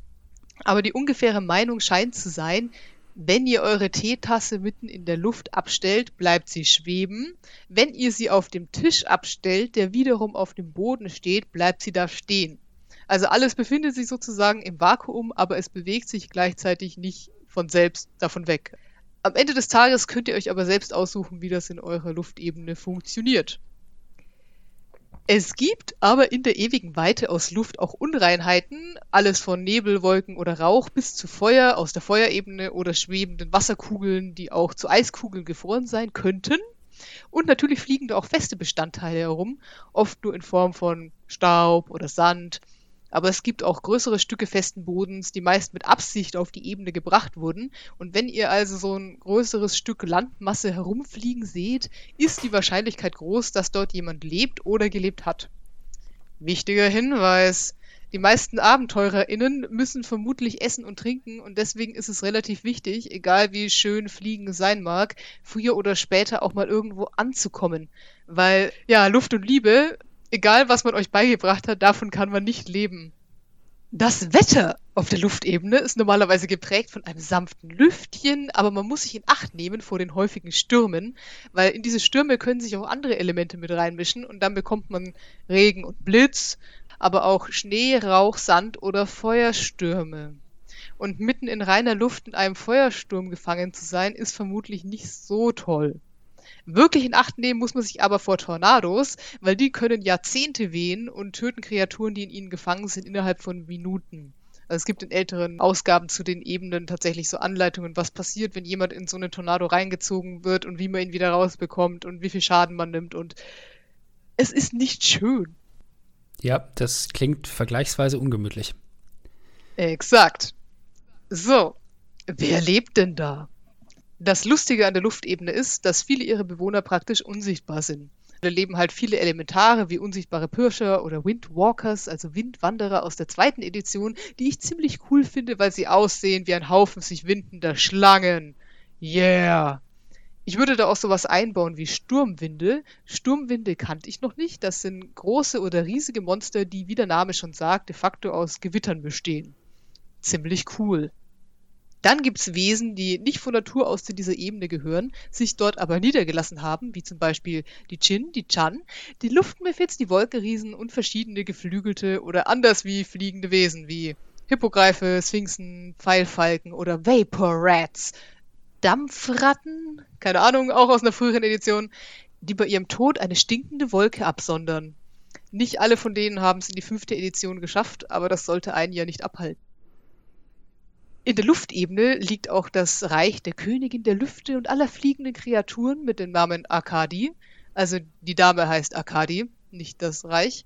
Speaker 1: Aber die ungefähre Meinung scheint zu sein, wenn ihr eure Teetasse mitten in der Luft abstellt, bleibt sie schweben. Wenn ihr sie auf dem Tisch abstellt, der wiederum auf dem Boden steht, bleibt sie da stehen. Also alles befindet sich sozusagen im Vakuum, aber es bewegt sich gleichzeitig nicht von selbst davon weg. Am Ende des Tages könnt ihr euch aber selbst aussuchen, wie das in eurer Luftebene funktioniert. Es gibt aber in der ewigen Weite aus Luft auch Unreinheiten, alles von Nebel, Wolken oder Rauch bis zu Feuer aus der Feuerebene oder schwebenden Wasserkugeln, die auch zu Eiskugeln gefroren sein könnten. Und natürlich fliegen da auch feste Bestandteile herum, oft nur in Form von Staub oder Sand, aber es gibt auch größere Stücke festen Bodens, die meist mit Absicht auf die Ebene gebracht wurden. Und wenn ihr also so ein größeres Stück Landmasse herumfliegen seht, ist die Wahrscheinlichkeit groß, dass dort jemand lebt oder gelebt hat. Wichtiger Hinweis. Die meisten AbenteurerInnen müssen vermutlich essen und trinken und deswegen ist es relativ wichtig, egal wie schön Fliegen sein mag, früher oder später auch mal irgendwo anzukommen. Weil, ja, Luft und Liebe, egal was man euch beigebracht hat, davon kann man nicht leben. Das Wetter auf der Luftebene ist normalerweise geprägt von einem sanften Lüftchen, aber man muss sich in Acht nehmen vor den häufigen Stürmen, weil in diese Stürme können sich auch andere Elemente mit reinmischen und dann bekommt man Regen und Blitz, aber auch Schnee, Rauch, Sand oder Feuerstürme. Und mitten in reiner Luft in einem Feuersturm gefangen zu sein, ist vermutlich nicht so toll. Wirklich in Acht nehmen muss man sich aber vor Tornados, weil die können Jahrzehnte wehen und töten Kreaturen, die in ihnen gefangen sind, innerhalb von Minuten. Also es gibt in älteren Ausgaben zu den Ebenen tatsächlich so Anleitungen, was passiert, wenn jemand in so einen Tornado reingezogen wird und wie man ihn wieder rausbekommt und wie viel Schaden man nimmt. Und es ist nicht schön.
Speaker 2: Ja, das klingt vergleichsweise ungemütlich.
Speaker 1: Exakt. So, wer lebt denn da? Das Lustige an der Luftebene ist, dass viele ihrer Bewohner praktisch unsichtbar sind. Da leben halt viele Elementare wie unsichtbare Pirscher oder Windwalkers, also Windwanderer aus der zweiten Edition, die ich ziemlich cool finde, weil sie aussehen wie ein Haufen sich windender Schlangen. Yeah! Ich würde da auch sowas einbauen wie Sturmwinde. Sturmwinde kannte ich noch nicht. Das sind große oder riesige Monster, die, wie der Name schon sagt, de facto aus Gewittern bestehen. Ziemlich cool. Dann gibt es Wesen, die nicht von Natur aus zu dieser Ebene gehören, sich dort aber niedergelassen haben, wie zum Beispiel die Chin, die Chan, die Luftmefits, die Wolkenriesen und verschiedene geflügelte oder anders wie fliegende Wesen wie Hippogreife, Sphinxen, Pfeilfalken oder Vapor Rats. Dampfratten, keine Ahnung, auch aus einer früheren Edition, die bei ihrem Tod eine stinkende Wolke absondern. Nicht alle von denen haben es in die fünfte Edition geschafft, aber das sollte einen ja nicht abhalten. In der Luftebene liegt auch das Reich der Königin der Lüfte und aller fliegenden Kreaturen mit dem Namen Arkadi. Also die Dame heißt Arkadi, nicht das Reich.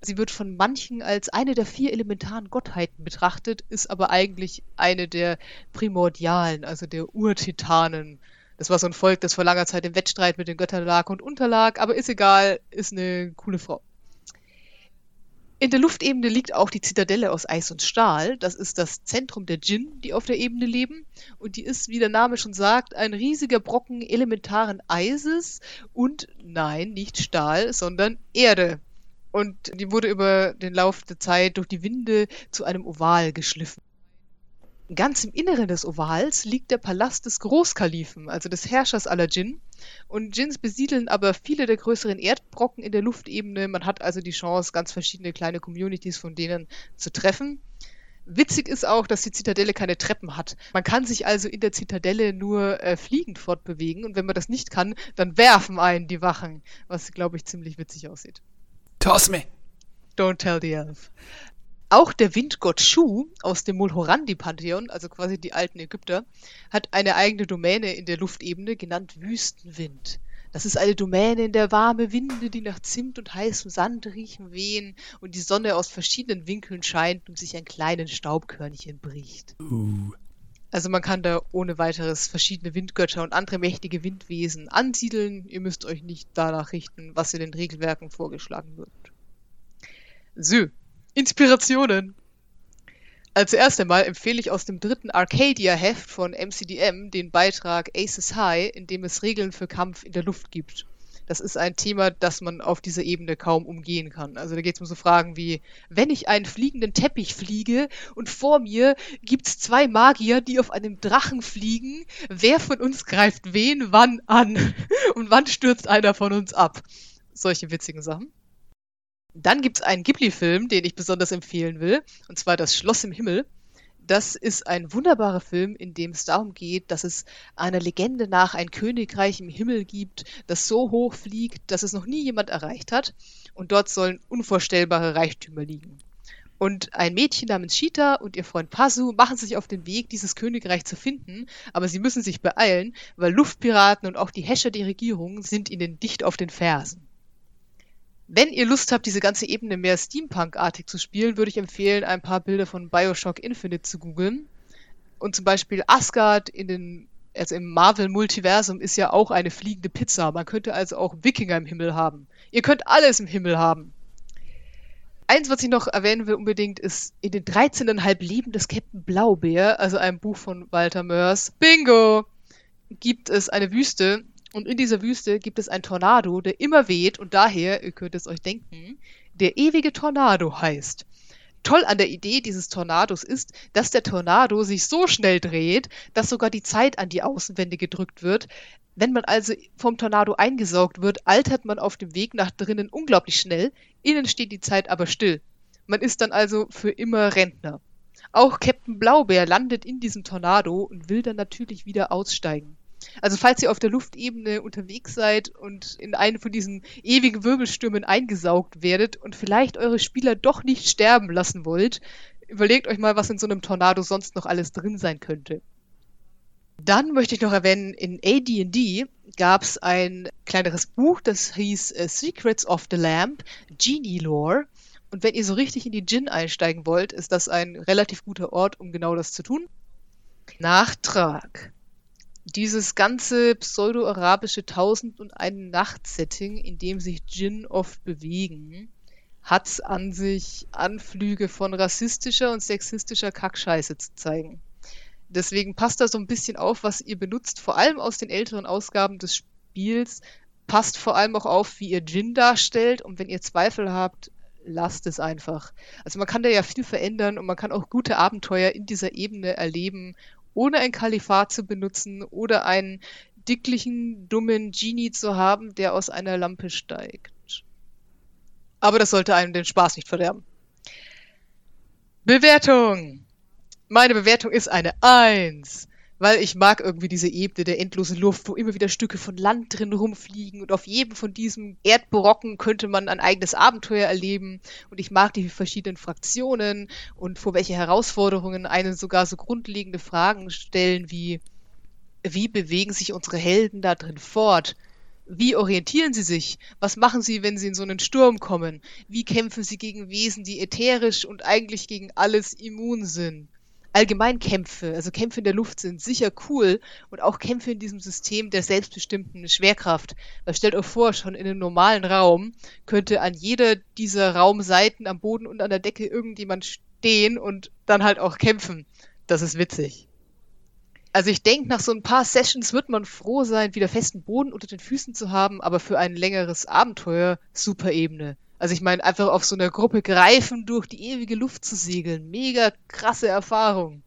Speaker 1: Sie wird von manchen als eine der vier elementaren Gottheiten betrachtet, ist aber eigentlich eine der primordialen, also der Urtitanen. Das war so ein Volk, das vor langer Zeit im Wettstreit mit den Göttern lag und unterlag, aber ist egal, ist eine coole Frau. In der Luftebene liegt auch die Zitadelle aus Eis und Stahl. Das ist das Zentrum der Djinn, die auf der Ebene leben. Und die ist, wie der Name schon sagt, ein riesiger Brocken elementaren Eises und nein, nicht Stahl, sondern Erde. Und die wurde über den Lauf der Zeit durch die Winde zu einem Oval geschliffen. Ganz im Inneren des Ovals liegt der Palast des Großkalifen, also des Herrschers aller Djinn. Und Djinns besiedeln aber viele der größeren Erdbrocken in der Luftebene. Man hat also die Chance, ganz verschiedene kleine Communities von denen zu treffen. Witzig ist auch, dass die Zitadelle keine Treppen hat. Man kann sich also in der Zitadelle nur äh, fliegend fortbewegen und wenn man das nicht kann, dann werfen einen die Wachen, was glaube ich ziemlich witzig aussieht.
Speaker 2: Toss me!
Speaker 1: Don't tell the elf. Auch der Windgott Shu aus dem Mulhorandi-Pantheon, also quasi die alten Ägypter, hat eine eigene Domäne in der Luftebene, genannt Wüstenwind. Das ist eine Domäne, in der warme Winde, die nach Zimt und heißem Sand riechen, wehen und die Sonne aus verschiedenen Winkeln scheint und sich ein kleines Staubkörnchen bricht. Uh. Also man kann da ohne weiteres verschiedene Windgötter und andere mächtige Windwesen ansiedeln. Ihr müsst euch nicht danach richten, was in den Regelwerken vorgeschlagen wird. So, Inspirationen. Als erstes Mal empfehle ich aus dem dritten Arcadia-Heft von MCDM den Beitrag Aces High, in dem es Regeln für Kampf in der Luft gibt. Das ist ein Thema, das man auf dieser Ebene kaum umgehen kann. Also da geht es um so Fragen wie, wenn ich einen fliegenden Teppich fliege und vor mir gibt es zwei Magier, die auf einem Drachen fliegen, wer von uns greift wen wann an und wann stürzt einer von uns ab? Solche witzigen Sachen. Dann gibt es einen Ghibli-Film, den ich besonders empfehlen will, und zwar Das Schloss im Himmel. Das ist ein wunderbarer Film, in dem es darum geht, dass es einer Legende nach ein Königreich im Himmel gibt, das so hoch fliegt, dass es noch nie jemand erreicht hat. Und dort sollen unvorstellbare Reichtümer liegen. Und ein Mädchen namens Shita und ihr Freund Pasu machen sich auf den Weg, dieses Königreich zu finden, aber sie müssen sich beeilen, weil Luftpiraten und auch die Häscher der Regierung sind ihnen dicht auf den Fersen. Wenn ihr Lust habt, diese ganze Ebene mehr Steampunk-artig zu spielen, würde ich empfehlen, ein paar Bilder von Bioshock Infinite zu googeln. Und zum Beispiel Asgard in den, also im Marvel-Multiversum ist ja auch eine fliegende Pizza. Man könnte also auch Wikinger im Himmel haben. Ihr könnt alles im Himmel haben. Eins, was ich noch erwähnen will unbedingt, ist in den 13,5 Leben des Captain Blaubeer, also einem Buch von Walter Mörs, Bingo, gibt es eine Wüste. Und in dieser Wüste gibt es einen Tornado, der immer weht und daher, ihr könnt es euch denken, der ewige Tornado heißt. Toll an der Idee dieses Tornados ist, dass der Tornado sich so schnell dreht, dass sogar die Zeit an die Außenwände gedrückt wird. Wenn man also vom Tornado eingesaugt wird, altert man auf dem Weg nach drinnen unglaublich schnell, innen steht die Zeit aber still. Man ist dann also für immer Rentner. Auch Captain Blaubeer landet in diesem Tornado und will dann natürlich wieder aussteigen. Also falls ihr auf der Luftebene unterwegs seid und in einen von diesen ewigen Wirbelstürmen eingesaugt werdet und vielleicht eure Spieler doch nicht sterben lassen wollt, überlegt euch mal, was in so einem Tornado sonst noch alles drin sein könnte. Dann möchte ich noch erwähnen, in AD&D gab es ein kleineres Buch, das hieß uh, Secrets of the Lamp, Genie Lore. Und wenn ihr so richtig in die Djinn einsteigen wollt, ist das ein relativ guter Ort, um genau das zu tun. Nachtrag dieses ganze pseudo-arabische Tausend und eine Nacht-Setting, in dem sich Djinn oft bewegen, hat an sich Anflüge von rassistischer und sexistischer Kackscheiße zu zeigen. Deswegen passt da so ein bisschen auf, was ihr benutzt, vor allem aus den älteren Ausgaben des Spiels. Passt vor allem auch auf, wie ihr Djinn darstellt und wenn ihr Zweifel habt, lasst es einfach. Also man kann da ja viel verändern und man kann auch gute Abenteuer in dieser Ebene erleben ohne ein Kalifat zu benutzen oder einen dicklichen, dummen Genie zu haben, der aus einer Lampe steigt. Aber das sollte einem den Spaß nicht verderben. Bewertung. Meine Bewertung ist eine Eins weil ich mag irgendwie diese Ebene der endlosen Luft, wo immer wieder Stücke von Land drin rumfliegen und auf jedem von diesen Erdbrocken könnte man ein eigenes Abenteuer erleben und ich mag die verschiedenen Fraktionen und vor welche Herausforderungen einen sogar so grundlegende Fragen stellen wie wie bewegen sich unsere Helden da drin fort? Wie orientieren sie sich? Was machen sie, wenn sie in so einen Sturm kommen? Wie kämpfen sie gegen Wesen, die ätherisch und eigentlich gegen alles immun sind? Allgemein Kämpfe, also Kämpfe in der Luft sind sicher cool und auch Kämpfe in diesem System der selbstbestimmten Schwerkraft. Weil stellt euch vor, schon in einem normalen Raum könnte an jeder dieser Raumseiten am Boden und an der Decke irgendjemand stehen und dann halt auch kämpfen. Das ist witzig. Also ich denke, nach so ein paar Sessions wird man froh sein, wieder festen Boden unter den Füßen zu haben, aber für ein längeres Abenteuer super Ebene. Also ich meine, einfach auf so einer Gruppe greifen, durch die ewige Luft zu segeln. Mega krasse Erfahrung.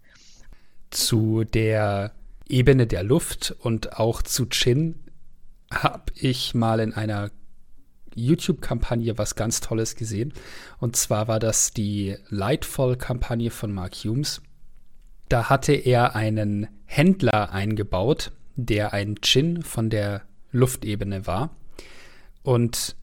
Speaker 2: Zu der Ebene der Luft und auch zu Chin habe ich mal in einer YouTube-Kampagne was ganz Tolles gesehen. Und zwar war das die Lightfall-Kampagne von Mark Humes. Da hatte er einen Händler eingebaut, der ein Chin von der Luftebene war. Und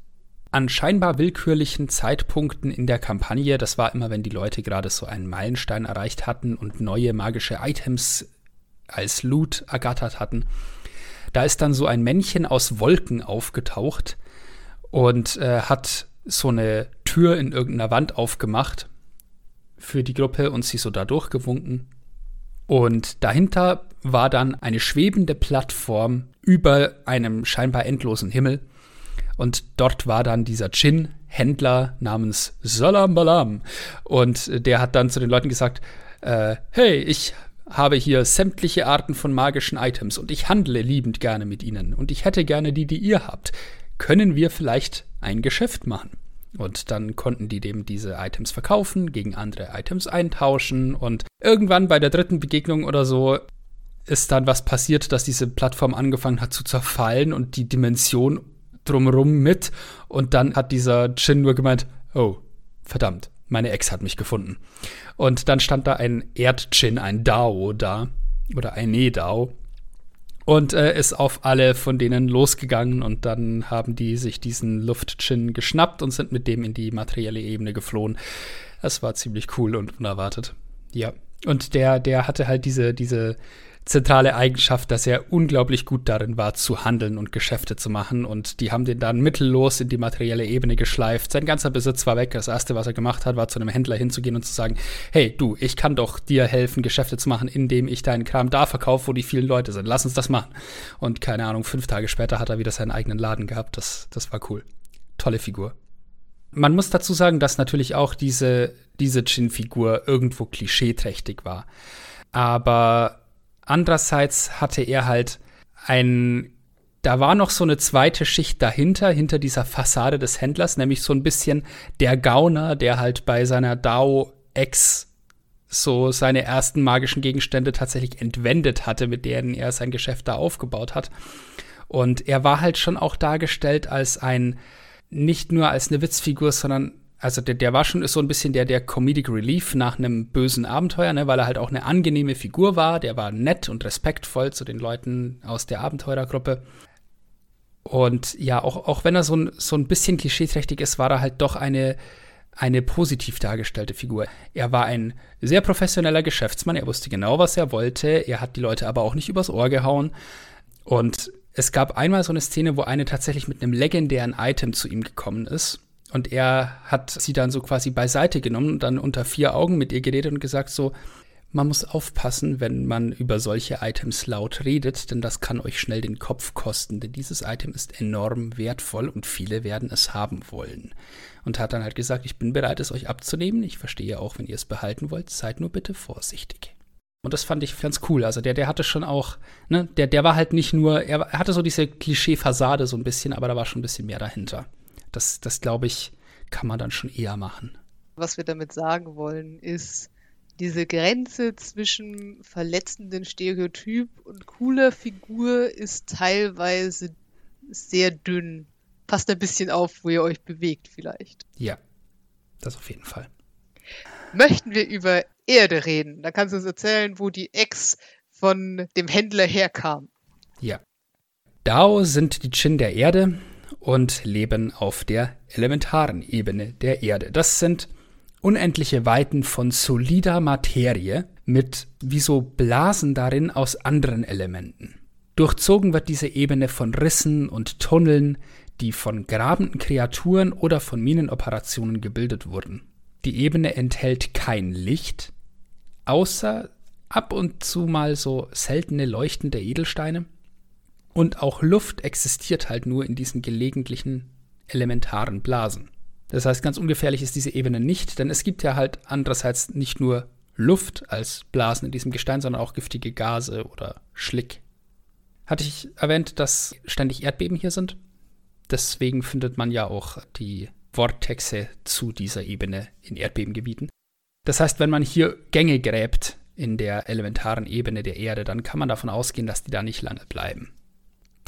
Speaker 2: an scheinbar willkürlichen Zeitpunkten in der Kampagne, das war immer, wenn die Leute gerade so einen Meilenstein erreicht hatten und neue magische Items als Loot ergattert hatten, da ist dann so ein Männchen aus Wolken aufgetaucht und äh, hat so eine Tür in irgendeiner Wand aufgemacht für die Gruppe und sie so da durchgewunken. Und dahinter war dann eine schwebende Plattform über einem scheinbar endlosen Himmel und dort war dann dieser Gin-Händler namens Salam Balam. Und der hat dann zu den Leuten gesagt, äh, hey, ich habe hier sämtliche Arten von magischen Items und ich handle liebend gerne mit ihnen und ich hätte gerne die, die ihr habt. Können wir vielleicht ein Geschäft machen? Und dann konnten die dem diese Items verkaufen, gegen andere Items eintauschen und irgendwann bei der dritten Begegnung oder so ist dann was passiert, dass diese Plattform angefangen hat zu zerfallen und die Dimension drumrum mit. Und dann hat dieser Chin nur gemeint, oh, verdammt, meine Ex hat mich gefunden. Und dann stand da ein Erd-Chin, ein Dao da, oder ein Ne-Dao. Und äh, ist auf alle von denen losgegangen und dann haben die sich diesen Luft-Chin geschnappt und sind mit dem in die materielle Ebene geflohen. Das war ziemlich cool und unerwartet. Ja. Und der, der hatte halt diese, diese zentrale Eigenschaft, dass er unglaublich gut darin war, zu handeln und Geschäfte zu machen. Und die haben den dann mittellos in die materielle Ebene geschleift. Sein ganzer Besitz war weg. Das erste, was er gemacht hat, war zu einem Händler hinzugehen und zu sagen, hey, du, ich kann doch dir helfen, Geschäfte zu machen, indem ich deinen Kram da verkaufe, wo die vielen Leute sind. Lass uns das machen. Und keine Ahnung, fünf Tage später hat er wieder seinen eigenen Laden gehabt. Das, das war cool. Tolle Figur. Man muss dazu sagen, dass natürlich auch diese, diese Jin-Figur irgendwo klischeeträchtig war. Aber andererseits hatte er halt ein da war noch so eine zweite Schicht dahinter, hinter dieser Fassade des Händlers, nämlich so ein bisschen der Gauner, der halt bei seiner Dao-Ex so seine ersten magischen Gegenstände tatsächlich entwendet hatte, mit denen er sein Geschäft da aufgebaut hat. Und er war halt schon auch dargestellt als ein, nicht nur als eine Witzfigur, sondern also der, der war schon so ein bisschen der, der Comedic Relief nach einem bösen Abenteuer, ne, weil er halt auch eine angenehme Figur war. Der war nett und respektvoll zu den Leuten aus der Abenteurergruppe. Und ja, auch, auch wenn er so ein, so ein bisschen klischeeträchtig ist, war er halt doch eine, eine positiv dargestellte Figur. Er war ein sehr professioneller Geschäftsmann, er wusste genau, was er wollte, er hat die Leute aber auch nicht übers Ohr gehauen. Und es gab einmal so eine Szene, wo eine tatsächlich mit einem legendären Item zu ihm gekommen ist. Und er hat sie dann so quasi beiseite genommen und dann unter vier Augen mit ihr geredet und gesagt so, man muss aufpassen, wenn man über solche Items laut redet, denn das kann euch schnell den Kopf kosten, denn dieses Item ist enorm wertvoll und viele werden es haben wollen. Und hat dann halt gesagt, ich bin bereit, es euch abzunehmen. Ich verstehe auch, wenn ihr es behalten wollt, seid nur bitte vorsichtig. Und das fand ich ganz cool. Also der, der hatte schon auch, ne, der, der war halt nicht nur, er hatte so diese Klischee-Fassade so ein bisschen, aber da war schon ein bisschen mehr dahinter. Das, das glaube ich, kann man dann schon eher machen.
Speaker 1: Was wir damit sagen wollen, ist, diese Grenze zwischen verletzenden Stereotyp und cooler Figur ist teilweise sehr dünn. Passt ein bisschen auf, wo ihr euch bewegt vielleicht.
Speaker 2: Ja, das auf jeden Fall.
Speaker 1: Möchten wir über Erde reden? Da kannst du uns erzählen, wo die Ex von dem Händler herkam.
Speaker 2: Ja. Dao sind die Chin der Erde und leben auf der elementaren Ebene der Erde. Das sind unendliche Weiten von solider Materie mit wie so Blasen darin aus anderen Elementen. Durchzogen wird diese Ebene von Rissen und Tunneln, die von grabenden Kreaturen oder von Minenoperationen gebildet wurden. Die Ebene enthält kein Licht, außer ab und zu mal so seltene leuchtende Edelsteine. Und auch Luft existiert halt nur in diesen gelegentlichen elementaren Blasen. Das heißt, ganz ungefährlich ist diese Ebene nicht, denn es gibt ja halt andererseits nicht nur Luft als Blasen in diesem Gestein, sondern auch giftige Gase oder Schlick. Hatte ich erwähnt, dass ständig Erdbeben hier sind? Deswegen findet man ja auch die Vortexe zu dieser Ebene in Erdbebengebieten. Das heißt, wenn man hier Gänge gräbt in der elementaren Ebene der Erde, dann kann man davon ausgehen, dass die da nicht lange bleiben.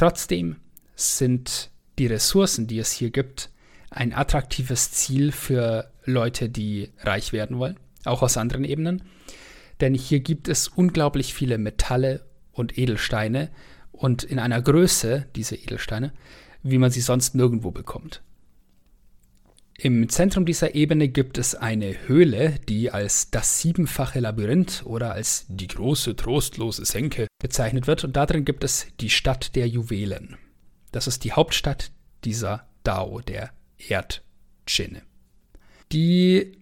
Speaker 2: Trotzdem sind die Ressourcen, die es hier gibt, ein attraktives Ziel für Leute, die reich werden wollen, auch aus anderen Ebenen. Denn hier gibt es unglaublich viele Metalle und Edelsteine und in einer Größe, diese Edelsteine, wie man sie sonst nirgendwo bekommt. Im Zentrum dieser Ebene gibt es eine Höhle, die als das siebenfache Labyrinth oder als die große trostlose Senke bezeichnet wird und darin gibt es die Stadt der Juwelen. Das ist die Hauptstadt dieser Dao, der Erdschinne. Die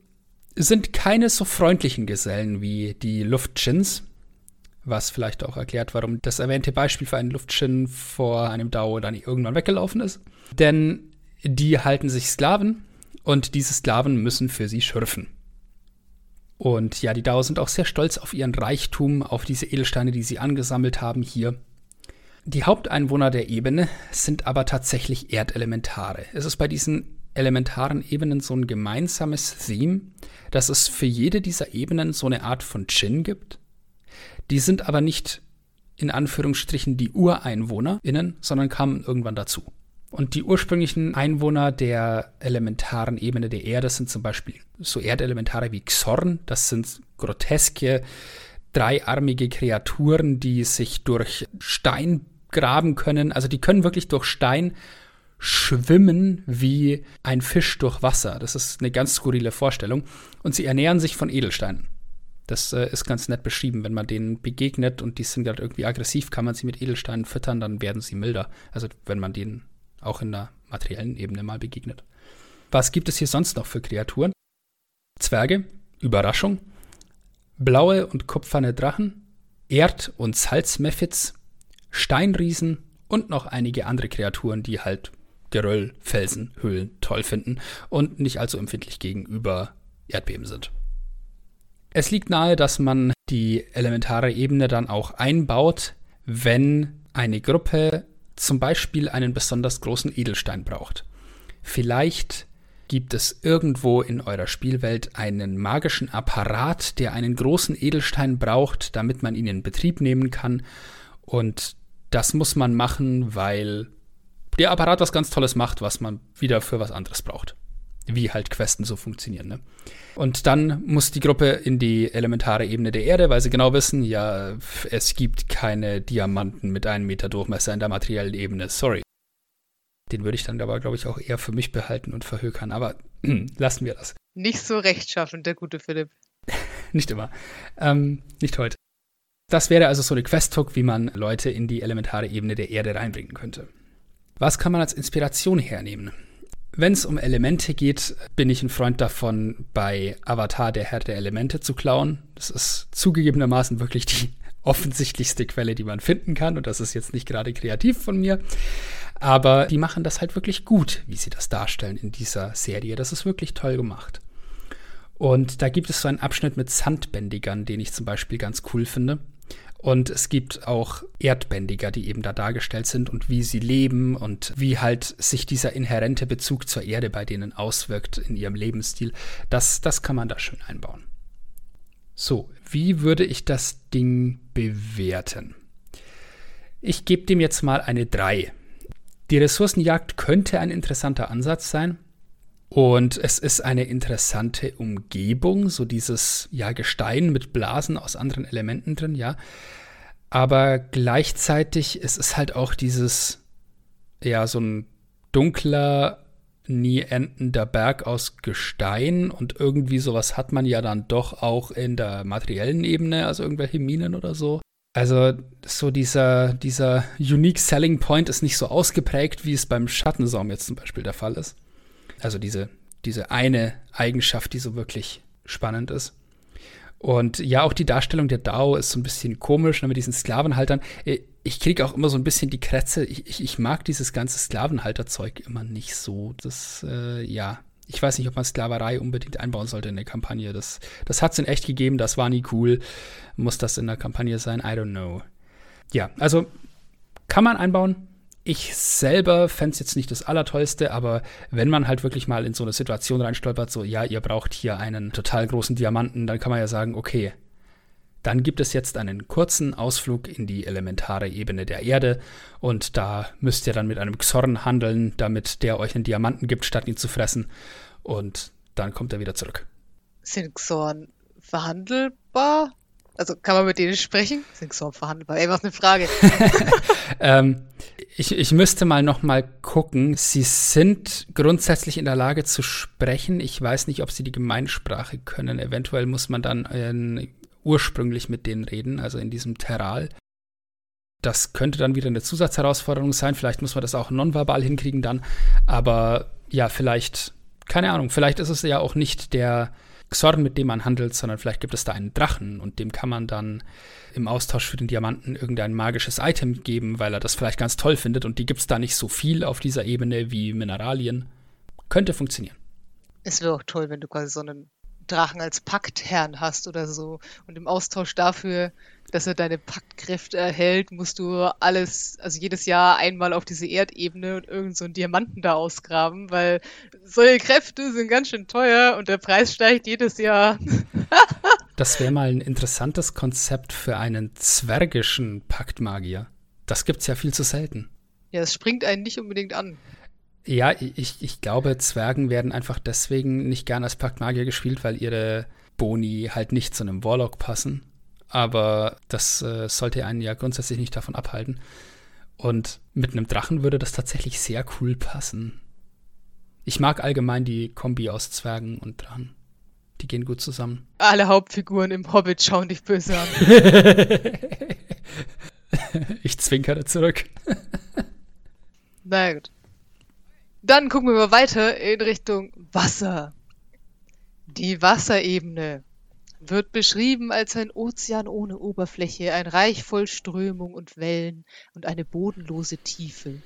Speaker 2: sind keine so freundlichen Gesellen wie die Luftschins, was vielleicht auch erklärt, warum das erwähnte Beispiel für einen Luftschin vor einem Dao dann irgendwann weggelaufen ist. Denn die halten sich Sklaven und diese Sklaven müssen für sie schürfen. Und ja, die Dao sind auch sehr stolz auf ihren Reichtum, auf diese Edelsteine, die sie angesammelt haben hier. Die Haupteinwohner der Ebene sind aber tatsächlich Erdelementare. Es ist bei diesen elementaren Ebenen so ein gemeinsames Theme, dass es für jede dieser Ebenen so eine Art von Djinn gibt. Die sind aber nicht in Anführungsstrichen die UreinwohnerInnen, sondern kamen irgendwann dazu. Und die ursprünglichen Einwohner der elementaren Ebene der Erde sind zum Beispiel so Erdelementare wie Xorn. Das sind groteske, dreiarmige Kreaturen, die sich durch Stein graben können. Also die können wirklich durch Stein schwimmen wie ein Fisch durch Wasser. Das ist eine ganz skurrile Vorstellung. Und sie ernähren sich von Edelsteinen. Das äh, ist ganz nett beschrieben. Wenn man denen begegnet und die sind gerade irgendwie aggressiv, kann man sie mit Edelsteinen füttern, dann werden sie milder. Also wenn man denen auch in der materiellen Ebene mal begegnet. Was gibt es hier sonst noch für Kreaturen? Zwerge, Überraschung, blaue und kupferne Drachen, Erd- und Salzmephits, Steinriesen und noch einige andere Kreaturen, die halt Geröll, Felsen, Höhlen toll finden und nicht allzu empfindlich gegenüber Erdbeben sind. Es liegt nahe, dass man die elementare Ebene dann auch einbaut, wenn eine Gruppe zum Beispiel einen besonders großen Edelstein braucht. Vielleicht gibt es irgendwo in eurer Spielwelt einen magischen Apparat, der einen großen Edelstein braucht, damit man ihn in Betrieb nehmen kann. Und das muss man machen, weil der Apparat was ganz Tolles macht, was man wieder für was anderes braucht. Wie halt Questen so funktionieren. Ne? Und dann muss die Gruppe in die elementare Ebene der Erde, weil sie genau wissen, ja, es gibt keine Diamanten mit einem Meter Durchmesser in der materiellen Ebene. Sorry. Den würde ich dann aber, glaube ich, auch eher für mich behalten und verhökern. Aber lassen wir das.
Speaker 1: Nicht so rechtschaffend, der gute Philipp.
Speaker 2: nicht immer. Ähm, nicht heute. Das wäre also so eine Quest-Hook, wie man Leute in die elementare Ebene der Erde reinbringen könnte. Was kann man als Inspiration hernehmen? Wenn es um Elemente geht, bin ich ein Freund davon, bei Avatar der Herr der Elemente zu klauen. Das ist zugegebenermaßen wirklich die offensichtlichste Quelle, die man finden kann. Und das ist jetzt nicht gerade kreativ von mir. Aber die machen das halt wirklich gut, wie sie das darstellen in dieser Serie. Das ist wirklich toll gemacht. Und da gibt es so einen Abschnitt mit Sandbändigern, den ich zum Beispiel ganz cool finde. Und es gibt auch Erdbändiger, die eben da dargestellt sind und wie sie leben und wie halt sich dieser inhärente Bezug zur Erde bei denen auswirkt in ihrem Lebensstil. Das, das kann man da schön einbauen. So, wie würde ich das Ding bewerten? Ich gebe dem jetzt mal eine 3. Die Ressourcenjagd könnte ein interessanter Ansatz sein. Und es ist eine interessante Umgebung, so dieses ja, Gestein mit Blasen aus anderen Elementen drin, ja. Aber gleichzeitig ist es halt auch dieses, ja, so ein dunkler, nie endender Berg aus Gestein und irgendwie sowas hat man ja dann doch auch in der materiellen Ebene, also irgendwelche Minen oder so. Also so dieser, dieser Unique Selling Point ist nicht so ausgeprägt, wie es beim Schattensaum jetzt zum Beispiel der Fall ist. Also diese, diese eine Eigenschaft, die so wirklich spannend ist. Und ja, auch die Darstellung der DAO ist so ein bisschen komisch ne, mit diesen Sklavenhaltern. Äh, ich kriege auch immer so ein bisschen die Krätze. Ich, ich, ich mag dieses ganze Sklavenhalterzeug immer nicht so. Das, äh, ja, ich weiß nicht, ob man Sklaverei unbedingt einbauen sollte in der Kampagne. Das, das hat es in echt gegeben, das war nie cool. Muss das in der Kampagne sein? I don't know. Ja, also kann man einbauen, ich selber fände es jetzt nicht das Allertollste, aber wenn man halt wirklich mal in so eine Situation reinstolpert, so, ja, ihr braucht hier einen total großen Diamanten, dann kann man ja sagen, okay, dann gibt es jetzt einen kurzen Ausflug in die elementare Ebene der Erde und da müsst ihr dann mit einem Xorn handeln, damit der euch einen Diamanten gibt, statt ihn zu fressen. Und dann kommt er wieder zurück.
Speaker 1: Sind Xorn verhandelbar? Also kann man mit denen sprechen? Sind so verhandelbar? Ey, was eine Frage.
Speaker 2: ähm, ich, ich müsste mal noch mal gucken. Sie sind grundsätzlich in der Lage zu sprechen. Ich weiß nicht, ob sie die Gemeinsprache können. Eventuell muss man dann äh, ursprünglich mit denen reden, also in diesem Terral. Das könnte dann wieder eine Zusatzherausforderung sein. Vielleicht muss man das auch nonverbal hinkriegen dann. Aber ja, vielleicht, keine Ahnung, vielleicht ist es ja auch nicht der Xorn, mit dem man handelt, sondern vielleicht gibt es da einen Drachen und dem kann man dann im Austausch für den Diamanten irgendein magisches Item geben, weil er das vielleicht ganz toll findet und die gibt es da nicht so viel auf dieser Ebene wie Mineralien. Könnte funktionieren.
Speaker 1: Es wäre auch toll, wenn du quasi so einen Drachen als Paktherrn hast oder so. Und im Austausch dafür, dass er deine Paktkräfte erhält, musst du alles, also jedes Jahr einmal auf diese Erdebene und irgend so einen Diamanten da ausgraben, weil solche Kräfte sind ganz schön teuer und der Preis steigt jedes Jahr.
Speaker 2: das wäre mal ein interessantes Konzept für einen zwergischen Paktmagier. Das gibt's ja viel zu selten.
Speaker 1: Ja, es springt einen nicht unbedingt an.
Speaker 2: Ja, ich, ich glaube, Zwergen werden einfach deswegen nicht gern als Paktmagier gespielt, weil ihre Boni halt nicht zu einem Warlock passen. Aber das äh, sollte einen ja grundsätzlich nicht davon abhalten. Und mit einem Drachen würde das tatsächlich sehr cool passen. Ich mag allgemein die Kombi aus Zwergen und Drachen. Die gehen gut zusammen.
Speaker 1: Alle Hauptfiguren im Hobbit schauen dich böse an.
Speaker 2: ich zwinkere zurück.
Speaker 1: Na gut. Dann gucken wir mal weiter in Richtung Wasser. Die Wasserebene wird beschrieben als ein Ozean ohne Oberfläche, ein Reich voll Strömung und Wellen und eine bodenlose Tiefe.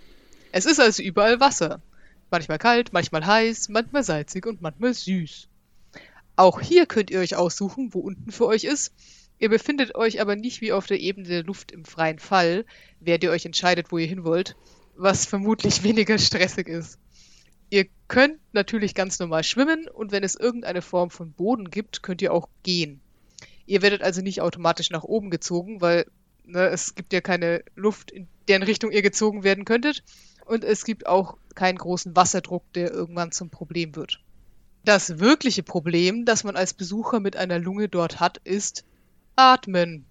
Speaker 1: Es ist also überall Wasser. manchmal kalt, manchmal heiß, manchmal salzig und manchmal süß. Auch hier könnt ihr euch aussuchen, wo unten für euch ist. Ihr befindet euch aber nicht wie auf der Ebene der Luft im freien Fall, während ihr euch entscheidet, wo ihr hin wollt, was vermutlich weniger stressig ist. Ihr könnt natürlich ganz normal schwimmen und wenn es irgendeine Form von Boden gibt, könnt ihr auch gehen. Ihr werdet also nicht automatisch nach oben gezogen, weil ne, es gibt ja keine Luft, in deren Richtung ihr gezogen werden könntet. Und es gibt auch keinen großen Wasserdruck, der irgendwann zum Problem wird. Das wirkliche Problem, das man als Besucher mit einer Lunge dort hat, ist Atmen.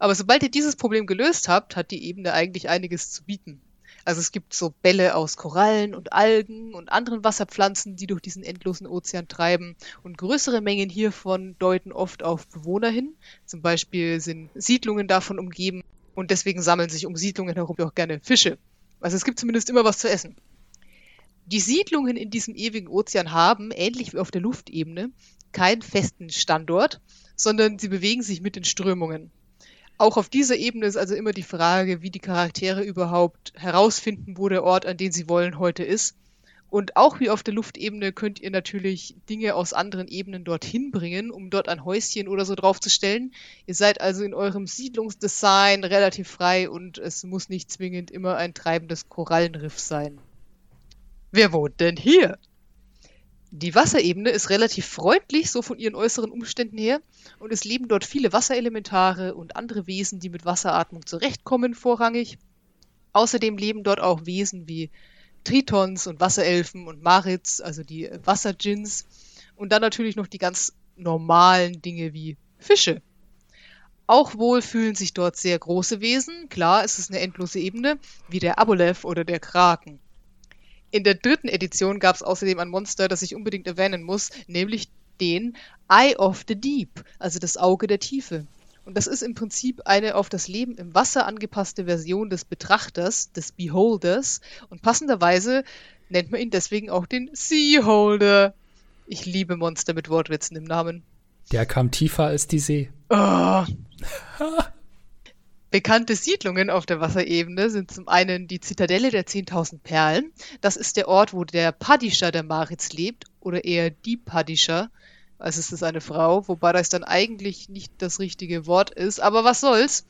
Speaker 1: Aber sobald ihr dieses Problem gelöst habt, hat die Ebene eigentlich einiges zu bieten. Also es gibt so Bälle aus Korallen und Algen und anderen Wasserpflanzen, die durch diesen endlosen Ozean treiben. Und größere Mengen hiervon deuten oft auf Bewohner hin. Zum Beispiel sind Siedlungen davon umgeben und deswegen sammeln sich um Siedlungen herum auch gerne Fische. Also es gibt zumindest immer was zu essen. Die Siedlungen in diesem ewigen Ozean haben, ähnlich wie auf der Luftebene, keinen festen Standort, sondern sie bewegen sich mit den Strömungen. Auch auf dieser Ebene ist also immer die Frage, wie die Charaktere überhaupt herausfinden, wo der Ort, an den sie wollen, heute ist. Und auch wie auf der Luftebene könnt ihr natürlich Dinge aus anderen Ebenen dorthin bringen, um dort ein Häuschen oder so draufzustellen. Ihr seid also in eurem Siedlungsdesign relativ frei und es muss nicht zwingend immer ein treibendes Korallenriff sein. Wer wohnt denn hier? Die Wasserebene ist relativ freundlich, so von ihren äußeren Umständen her, und es leben dort viele Wasserelementare und andere Wesen, die mit Wasseratmung zurechtkommen, vorrangig. Außerdem leben dort auch Wesen wie Tritons und Wasserelfen und Marits, also die Wasserdjinns, und dann natürlich noch die ganz normalen Dinge wie Fische. Auch wohl fühlen sich dort sehr große Wesen, klar, es ist eine endlose Ebene, wie der Aboleth oder der Kraken. In der dritten Edition gab es außerdem ein Monster, das ich unbedingt erwähnen muss, nämlich den Eye of the Deep, also das Auge der Tiefe. Und das ist im Prinzip eine auf das Leben im Wasser angepasste Version des Betrachters, des Beholders. Und passenderweise nennt man ihn deswegen auch den Seaholder. Ich liebe Monster mit Wortwitzen im Namen.
Speaker 2: Der kam tiefer als die See.
Speaker 1: Oh. Bekannte Siedlungen auf der Wasserebene sind zum einen die Zitadelle der 10.000 Perlen. Das ist der Ort, wo der Padischer der Maritz lebt, oder eher die Padischer. Also es ist eine Frau, wobei das dann eigentlich nicht das richtige Wort ist. Aber was soll's?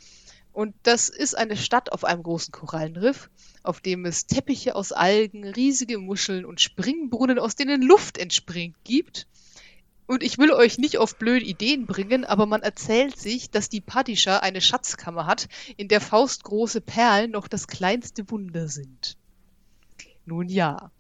Speaker 1: Und das ist eine Stadt auf einem großen Korallenriff, auf dem es Teppiche aus Algen, riesige Muscheln und Springbrunnen, aus denen Luft entspringt, gibt. Und ich will euch nicht auf blöde Ideen bringen, aber man erzählt sich, dass die Padischer eine Schatzkammer hat, in der faustgroße Perlen noch das kleinste Wunder sind. Nun ja.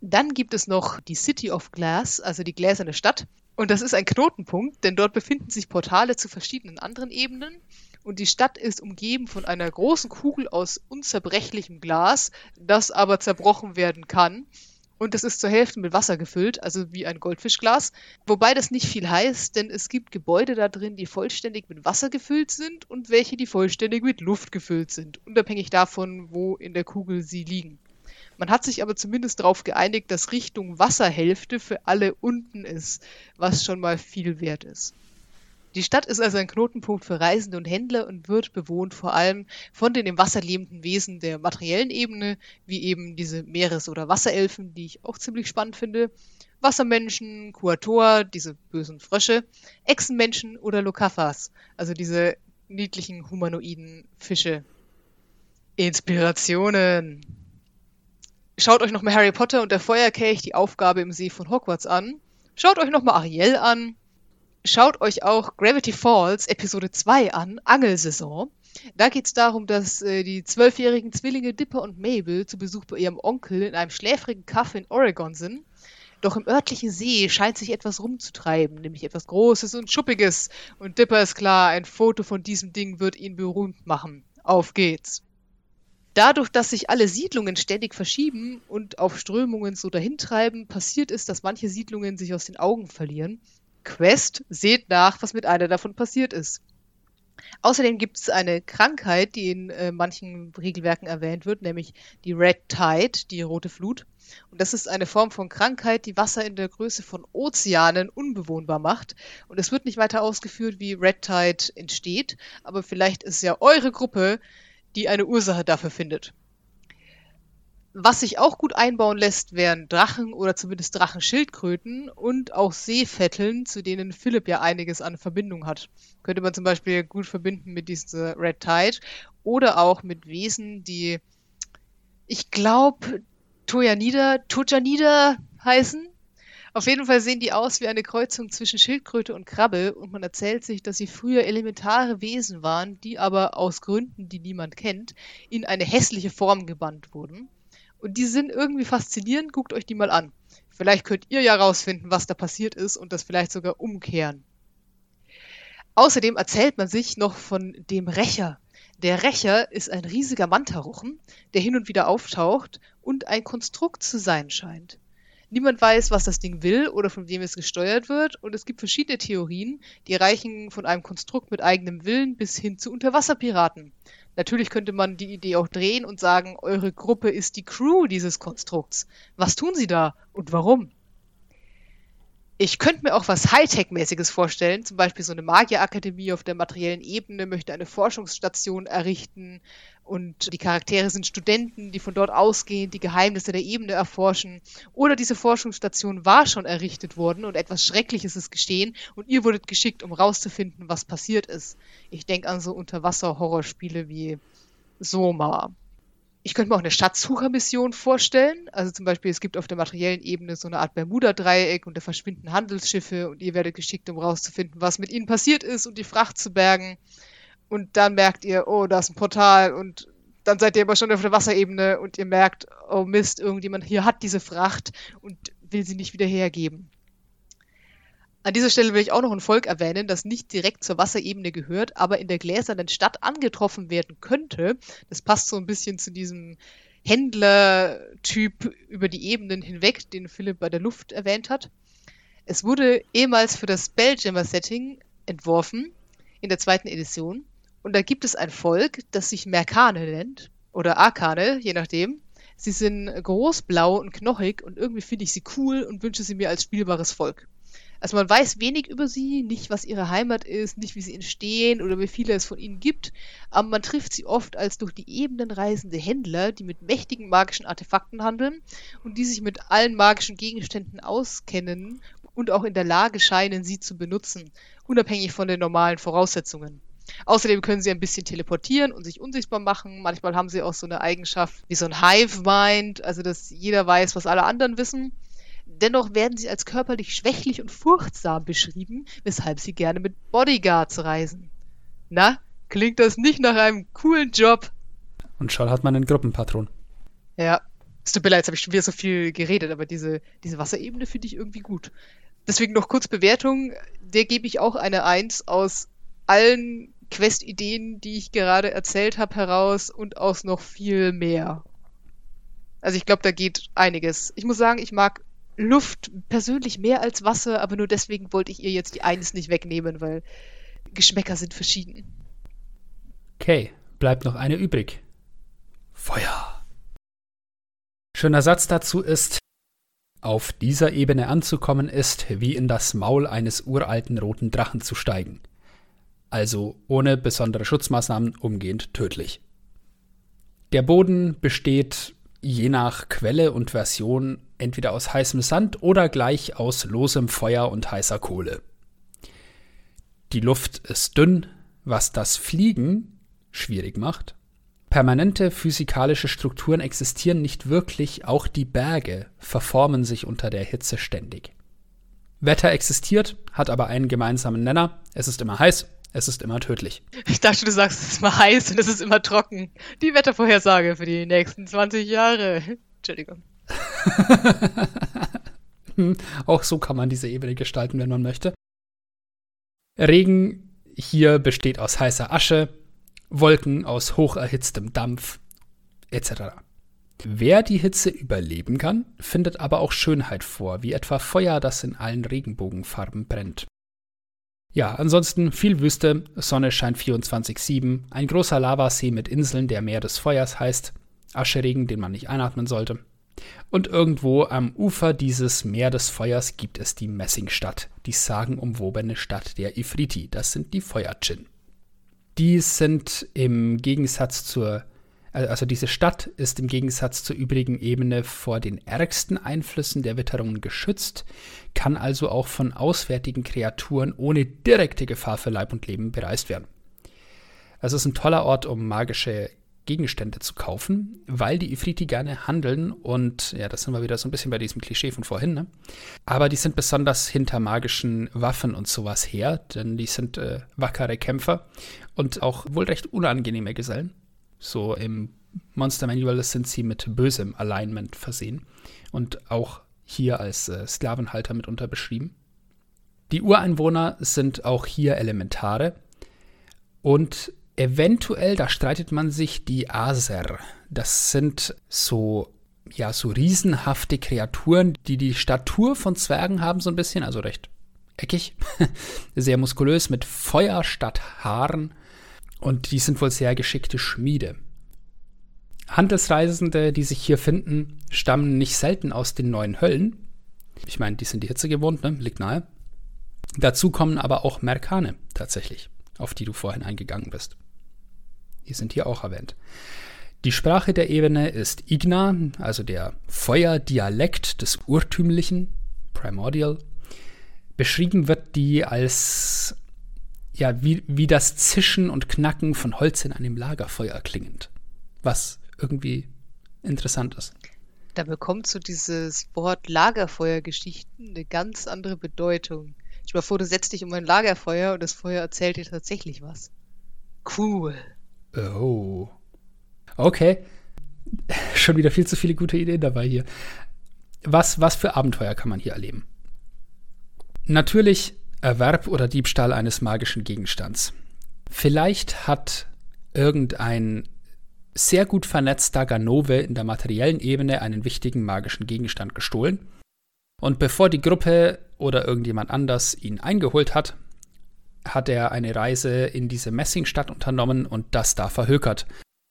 Speaker 1: Dann gibt es noch die City of Glass, also die gläserne Stadt. Und das ist ein Knotenpunkt, denn dort befinden sich Portale zu verschiedenen anderen Ebenen. Und die Stadt ist umgeben von einer großen Kugel aus unzerbrechlichem Glas, das aber zerbrochen werden kann und es ist zur Hälfte mit Wasser gefüllt, also wie ein Goldfischglas. Wobei das nicht viel heißt, denn es gibt Gebäude da drin, die vollständig mit Wasser gefüllt sind und welche, die vollständig mit Luft gefüllt sind, unabhängig davon, wo in der Kugel sie liegen. Man hat sich aber zumindest darauf geeinigt, dass Richtung Wasserhälfte für alle unten ist, was schon mal viel wert ist. Die Stadt ist also ein Knotenpunkt für Reisende und Händler und wird bewohnt vor allem von den im Wasser lebenden Wesen der materiellen Ebene, wie eben diese Meeres- oder Wasserelfen, die ich auch ziemlich spannend finde, Wassermenschen, Kuator, diese bösen Frösche, Echsenmenschen oder Lokafas, also diese niedlichen humanoiden Fische. Inspirationen. Schaut euch nochmal Harry Potter und der Feuerkelch die Aufgabe im See von Hogwarts an. Schaut euch nochmal Ariel an schaut euch auch Gravity Falls Episode 2 an, Angelsaison. Da geht es darum, dass äh, die zwölfjährigen Zwillinge Dipper und Mabel zu Besuch bei ihrem Onkel in einem schläfrigen Kaff in Oregon sind. Doch im örtlichen See scheint sich etwas rumzutreiben, nämlich etwas Großes und Schuppiges. Und Dipper ist klar, ein Foto von diesem Ding wird ihn berühmt machen. Auf geht's. Dadurch, dass sich alle Siedlungen ständig verschieben und auf Strömungen so dahintreiben, passiert es, dass manche Siedlungen sich aus den Augen verlieren Quest, seht nach, was mit einer davon passiert ist. Außerdem gibt es eine Krankheit, die in äh, manchen Regelwerken erwähnt wird, nämlich die Red Tide, die rote Flut. Und das ist eine Form von Krankheit, die Wasser in der Größe von Ozeanen unbewohnbar macht. Und es wird nicht weiter ausgeführt, wie Red Tide entsteht, aber vielleicht ist ja eure Gruppe, die eine Ursache dafür findet. Was sich auch gut einbauen lässt, wären Drachen oder zumindest Drachenschildkröten und auch Seefetteln, zu denen Philipp ja einiges an Verbindung hat. Könnte man zum Beispiel gut verbinden mit dieser Red Tide oder auch mit Wesen, die, ich glaube, Tojanida, Tojanida heißen. Auf jeden Fall sehen die aus wie eine Kreuzung zwischen Schildkröte und Krabbe und man erzählt sich, dass sie früher elementare Wesen waren, die aber aus Gründen, die niemand kennt, in eine hässliche Form gebannt wurden. Und die sind irgendwie faszinierend, guckt euch die mal an. Vielleicht könnt ihr ja rausfinden, was da passiert ist und das vielleicht sogar umkehren. Außerdem erzählt man sich noch von dem Rächer. Der Rächer ist ein riesiger Mantaruchen, der hin und wieder auftaucht und ein Konstrukt zu sein scheint. Niemand weiß, was das Ding will oder von wem es gesteuert wird und es gibt verschiedene Theorien, die reichen von einem Konstrukt mit eigenem Willen bis hin zu Unterwasserpiraten. Natürlich könnte man die Idee auch drehen und sagen, eure Gruppe ist die Crew dieses Konstrukts. Was tun sie da und warum? Ich könnte mir auch was Hightech-mäßiges vorstellen, zum Beispiel so eine Magierakademie auf der materiellen Ebene möchte eine Forschungsstation errichten und die Charaktere sind Studenten, die von dort ausgehen, die Geheimnisse der Ebene erforschen. Oder diese Forschungsstation war schon errichtet worden und etwas Schreckliches ist geschehen und ihr wurdet geschickt, um rauszufinden, was passiert ist. Ich denke an so Unterwasser-Horrorspiele wie Soma. Ich könnte mir auch eine Schatzsuchermission vorstellen. Also zum Beispiel, es gibt auf der materiellen Ebene so eine Art Bermuda-Dreieck und da verschwinden Handelsschiffe und ihr werdet geschickt, um rauszufinden, was mit ihnen passiert ist und die Fracht zu bergen und dann merkt ihr, oh, da ist ein Portal und dann seid ihr aber schon auf der Wasserebene und ihr merkt, oh Mist, irgendjemand hier hat diese Fracht und will sie nicht wieder hergeben. An dieser Stelle will ich auch noch ein Volk erwähnen, das nicht direkt zur Wasserebene gehört, aber in der gläsernen Stadt angetroffen werden könnte. Das passt so ein bisschen zu diesem Händler-Typ über die Ebenen hinweg, den Philipp bei der Luft erwähnt hat. Es wurde ehemals für das Spelljammer-Setting entworfen, in der zweiten Edition. Und da gibt es ein Volk, das sich Merkane nennt. Oder Arkane, je nachdem. Sie sind groß, blau und knochig und irgendwie finde ich sie cool und wünsche sie mir als spielbares Volk. Also man weiß wenig über sie, nicht was ihre Heimat ist, nicht wie sie entstehen oder wie viele es von ihnen gibt, aber man trifft sie oft als durch die Ebenen reisende Händler, die mit mächtigen magischen Artefakten handeln und die sich mit allen magischen Gegenständen auskennen und auch in der Lage scheinen, sie zu benutzen, unabhängig von den normalen Voraussetzungen. Außerdem können sie ein bisschen teleportieren und sich unsichtbar machen. Manchmal haben sie auch so eine Eigenschaft wie so ein Hive-Mind, also dass jeder weiß, was alle anderen wissen. Dennoch werden sie als körperlich schwächlich und furchtsam beschrieben, weshalb sie gerne mit Bodyguards reisen. Na, klingt das nicht nach einem coolen Job?
Speaker 2: Und schon hat man einen Gruppenpatron.
Speaker 1: Ja, es tut mir leid, jetzt habe ich schon wieder so viel geredet, aber diese, diese Wasserebene finde ich irgendwie gut. Deswegen noch kurz Bewertung. Der gebe ich auch eine 1 aus allen Quest-Ideen, die ich gerade erzählt habe, heraus und aus noch viel mehr. Also ich glaube, da geht einiges. Ich muss sagen, ich mag Luft persönlich mehr als Wasser, aber nur deswegen wollte ich ihr jetzt die Eins nicht wegnehmen, weil Geschmäcker sind verschieden.
Speaker 2: Okay, bleibt noch eine übrig. Feuer. Schöner Satz dazu ist, auf dieser Ebene anzukommen ist, wie in das Maul eines uralten roten Drachen zu steigen also ohne besondere Schutzmaßnahmen umgehend tödlich. Der Boden besteht je nach Quelle und Version entweder aus heißem Sand oder gleich aus losem Feuer und heißer Kohle. Die Luft ist dünn, was das Fliegen schwierig macht. Permanente physikalische Strukturen existieren nicht wirklich, auch die Berge verformen sich unter der Hitze ständig. Wetter existiert, hat aber einen gemeinsamen Nenner, es ist immer heiß es ist immer tödlich.
Speaker 1: Ich dachte, du sagst, es ist immer heiß und es ist immer trocken. Die Wettervorhersage für die nächsten 20 Jahre. Entschuldigung.
Speaker 2: Auch so kann man diese Ebene gestalten, wenn man möchte. Regen hier besteht aus heißer Asche, Wolken aus hocherhitztem Dampf, etc. Wer die Hitze überleben kann, findet aber auch Schönheit vor, wie etwa Feuer, das in allen Regenbogenfarben brennt. Ja, ansonsten viel Wüste, Sonne scheint 24-7, ein großer Lavasee mit Inseln, der Meer des Feuers heißt, Ascheregen, den man nicht einatmen sollte. Und irgendwo am Ufer dieses Meer des Feuers gibt es die Messingstadt, die sagenumwobene Stadt der Ifriti, das sind die Feuerdjinn. Die sind im Gegensatz zur Also diese Stadt ist im Gegensatz zur übrigen Ebene vor den ärgsten Einflüssen der Witterungen geschützt, kann also auch von auswärtigen Kreaturen ohne direkte Gefahr für Leib und Leben bereist werden. Also es ist ein toller Ort, um magische Gegenstände zu kaufen, weil die Ifriti gerne handeln und ja, das sind wir wieder so ein bisschen bei diesem Klischee von vorhin, ne? Aber die sind besonders hinter magischen Waffen und sowas her, denn die sind äh, wackere Kämpfer und auch wohl recht unangenehme Gesellen. So im Monster Manual sind sie mit bösem Alignment versehen und auch hier als äh, Sklavenhalter mitunter beschrieben. Die Ureinwohner sind auch hier Elementare und Eventuell, da streitet man sich die Aser. Das sind so, ja, so riesenhafte Kreaturen, die die Statur von Zwergen haben, so ein bisschen, also recht eckig, sehr muskulös, mit Feuer statt Haaren. Und die sind wohl sehr geschickte Schmiede. Handelsreisende, die sich hier finden, stammen nicht selten aus den neuen Höllen. Ich meine, die sind die Hitze gewohnt, ne? Liegt nahe. Dazu kommen aber auch Merkane tatsächlich, auf die du vorhin eingegangen bist. Die sind hier auch erwähnt. Die Sprache der Ebene ist Igna, also der Feuerdialekt des Urtümlichen, Primordial. Beschrieben wird die als ja, wie, wie das Zischen und Knacken von Holz in einem Lagerfeuer klingend. Was irgendwie interessant ist.
Speaker 1: Da bekommt so dieses Wort Lagerfeuergeschichten eine ganz andere Bedeutung. Ich mal vor, du setzt dich um ein Lagerfeuer und das Feuer erzählt dir tatsächlich was. Cool.
Speaker 2: Oh. Okay. Schon wieder viel zu viele gute Ideen dabei hier. Was, was für Abenteuer kann man hier erleben? Natürlich Erwerb oder Diebstahl eines magischen Gegenstands. Vielleicht hat irgendein sehr gut vernetzter Ganove in der materiellen Ebene einen wichtigen magischen Gegenstand gestohlen. Und bevor die Gruppe oder irgendjemand anders ihn eingeholt hat, hat er eine Reise in diese Messingstadt unternommen und das da verhökert.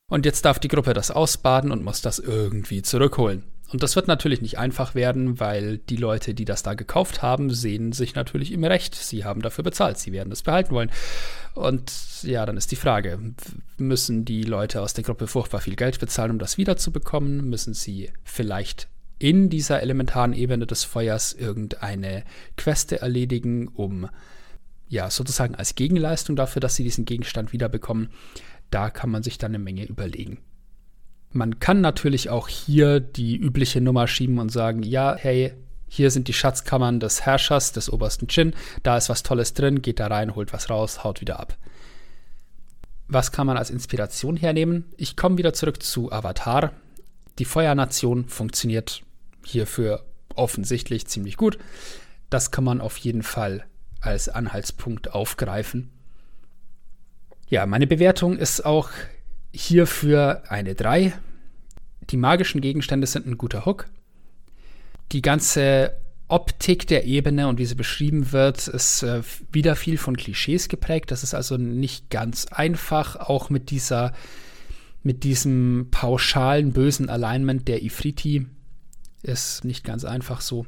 Speaker 2: Und jetzt darf die Gruppe das ausbaden und muss das irgendwie zurückholen. Und das wird natürlich nicht einfach werden, weil die Leute, die das da gekauft haben, sehen sich natürlich im Recht. Sie haben dafür bezahlt, sie werden es behalten wollen. Und ja, dann ist die Frage, müssen die Leute aus der Gruppe furchtbar viel Geld bezahlen, um das wiederzubekommen? Müssen sie vielleicht in dieser elementaren Ebene des Feuers irgendeine Queste erledigen, um ja, sozusagen als Gegenleistung dafür, dass sie diesen Gegenstand wiederbekommen, da kann man sich dann eine Menge überlegen. Man kann natürlich auch hier die übliche Nummer schieben und sagen, ja, hey, hier sind die Schatzkammern des Herrschers, des obersten Chin, da ist was Tolles drin, geht da rein, holt was raus, haut wieder ab. Was kann man als Inspiration hernehmen? Ich komme wieder zurück zu Avatar. Die Feuernation funktioniert hierfür offensichtlich ziemlich gut. Das kann man auf jeden Fall als Anhaltspunkt aufgreifen. Ja, meine Bewertung ist auch hierfür eine 3. Die magischen Gegenstände sind ein guter Hook. Die ganze Optik der Ebene und wie sie beschrieben wird, ist äh, wieder viel von Klischees geprägt. Das ist also nicht ganz einfach, auch mit dieser, mit diesem pauschalen bösen Alignment der Ifriti ist nicht ganz einfach so.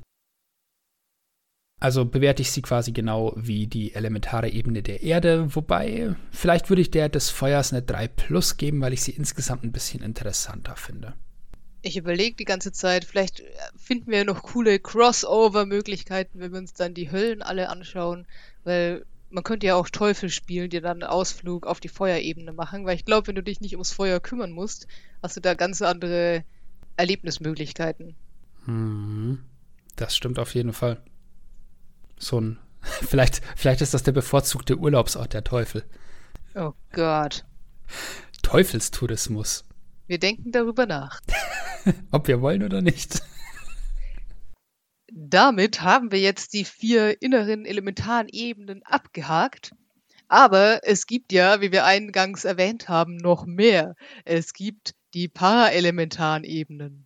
Speaker 2: Also bewerte ich sie quasi genau wie die elementare Ebene der Erde, wobei vielleicht würde ich der des Feuers eine 3 Plus geben, weil ich sie insgesamt ein bisschen interessanter finde.
Speaker 1: Ich überlege die ganze Zeit, vielleicht finden wir noch coole Crossover-Möglichkeiten, wenn wir uns dann die Höllen alle anschauen, weil man könnte ja auch Teufel spielen, die dann einen Ausflug auf die Feuerebene machen, weil ich glaube, wenn du dich nicht ums Feuer kümmern musst, hast du da ganz andere Erlebnismöglichkeiten.
Speaker 2: Hm, das stimmt auf jeden Fall so ein, vielleicht, vielleicht ist das der bevorzugte Urlaubsort der Teufel.
Speaker 1: Oh Gott.
Speaker 2: Teufelstourismus.
Speaker 1: Wir denken darüber nach.
Speaker 2: Ob wir wollen oder nicht.
Speaker 1: Damit haben wir jetzt die vier inneren elementaren Ebenen abgehakt. Aber es gibt ja, wie wir eingangs erwähnt haben, noch mehr. Es gibt die paraelementaren Ebenen.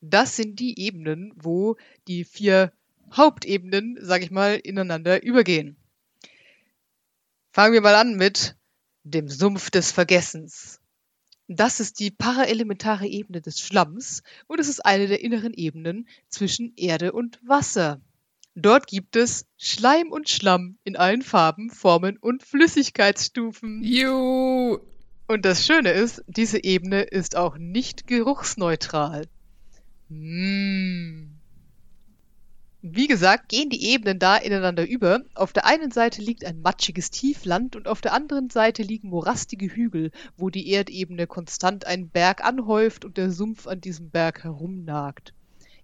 Speaker 1: Das sind die Ebenen, wo die vier Hauptebenen, sag ich mal, ineinander übergehen. Fangen wir mal an mit dem Sumpf des Vergessens. Das ist die paraelementare Ebene des Schlamms und es ist eine der inneren Ebenen zwischen Erde und Wasser. Dort gibt es Schleim und Schlamm in allen Farben, Formen und Flüssigkeitsstufen.
Speaker 2: Juhu!
Speaker 1: Und das Schöne ist, diese Ebene ist auch nicht geruchsneutral. Mmh. Wie gesagt, gehen die Ebenen da ineinander über. Auf der einen Seite liegt ein matschiges Tiefland und auf der anderen Seite liegen morastige Hügel, wo die Erdebene konstant einen Berg anhäuft und der Sumpf an diesem Berg herumnagt.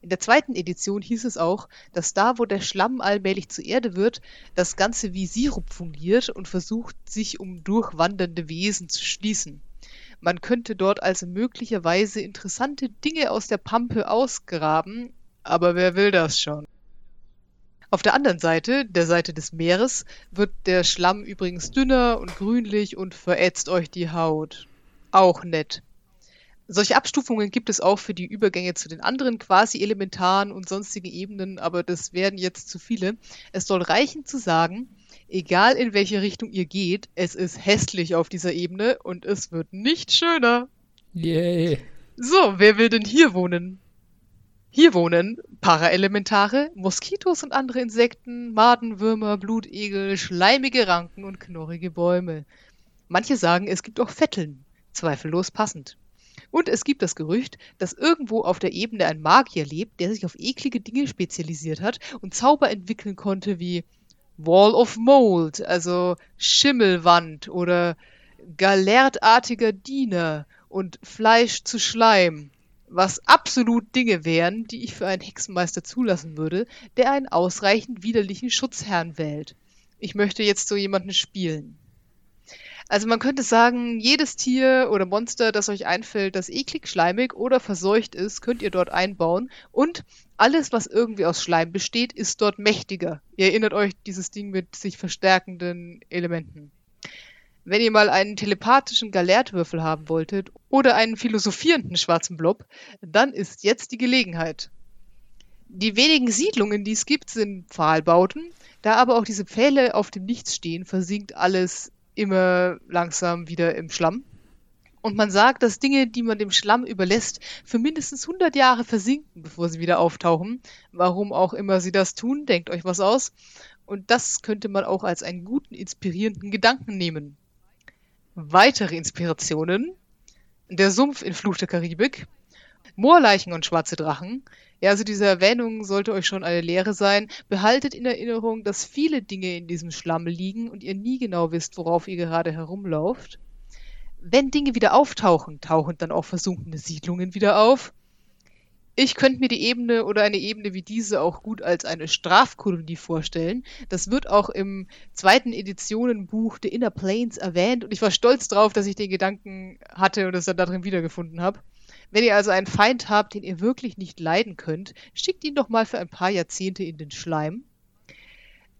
Speaker 1: In der zweiten Edition hieß es auch, dass da, wo der Schlamm allmählich zur Erde wird, das Ganze wie Sirup fungiert und versucht, sich um durchwandernde Wesen zu schließen. Man könnte dort also möglicherweise interessante Dinge aus der Pampe ausgraben, aber wer will das schon? Auf der anderen Seite, der Seite des Meeres, wird der Schlamm übrigens dünner und grünlich und verätzt euch die Haut. Auch nett. Solche Abstufungen gibt es auch für die Übergänge zu den anderen quasi-elementaren und sonstigen Ebenen, aber das werden jetzt zu viele. Es soll reichen zu sagen, egal in welche Richtung ihr geht, es ist hässlich auf dieser Ebene und es wird nicht schöner.
Speaker 2: Yay.
Speaker 1: So, wer will denn hier wohnen? Hier wohnen Paraelementare, Moskitos und andere Insekten, Madenwürmer, Blutegel, schleimige Ranken und knorrige Bäume. Manche sagen, es gibt auch Vetteln, zweifellos passend. Und es gibt das Gerücht, dass irgendwo auf der Ebene ein Magier lebt, der sich auf eklige Dinge spezialisiert hat und Zauber entwickeln konnte wie Wall of Mold, also Schimmelwand oder galertartiger Diener und Fleisch zu Schleim, was absolut Dinge wären, die ich für einen Hexenmeister zulassen würde, der einen ausreichend widerlichen Schutzherrn wählt. Ich möchte jetzt so jemanden spielen. Also man könnte sagen, jedes Tier oder Monster, das euch einfällt, das eklig, schleimig oder verseucht ist, könnt ihr dort einbauen. Und alles, was irgendwie aus Schleim besteht, ist dort mächtiger. Ihr erinnert euch dieses Ding mit sich verstärkenden Elementen. Wenn ihr mal einen telepathischen Galertwürfel haben wolltet oder einen philosophierenden schwarzen Blob, dann ist jetzt die Gelegenheit. Die wenigen Siedlungen, die es gibt, sind Pfahlbauten. Da aber auch diese Pfähle auf dem Nichts stehen, versinkt alles immer langsam wieder im Schlamm. Und man sagt, dass Dinge, die man dem Schlamm überlässt, für mindestens 100 Jahre versinken, bevor sie wieder auftauchen. Warum auch immer sie das tun, denkt euch was aus. Und das könnte man auch als einen guten, inspirierenden Gedanken nehmen. Weitere Inspirationen. Der Sumpf in Fluch der Karibik. Moorleichen und schwarze Drachen. Ja, also diese Erwähnung sollte euch schon eine Lehre sein. Behaltet in Erinnerung, dass viele Dinge in diesem Schlamm liegen und ihr nie genau wisst, worauf ihr gerade herumlauft. Wenn Dinge wieder auftauchen, tauchen dann auch versunkene Siedlungen wieder auf. Ich könnte mir die Ebene oder eine Ebene wie diese auch gut als eine Strafkolonie vorstellen. Das wird auch im zweiten Editionenbuch The Inner Planes erwähnt und ich war stolz drauf, dass ich den Gedanken hatte und es dann darin wiedergefunden habe. Wenn ihr also einen Feind habt, den ihr wirklich nicht leiden könnt, schickt ihn doch mal für ein paar Jahrzehnte in den Schleim.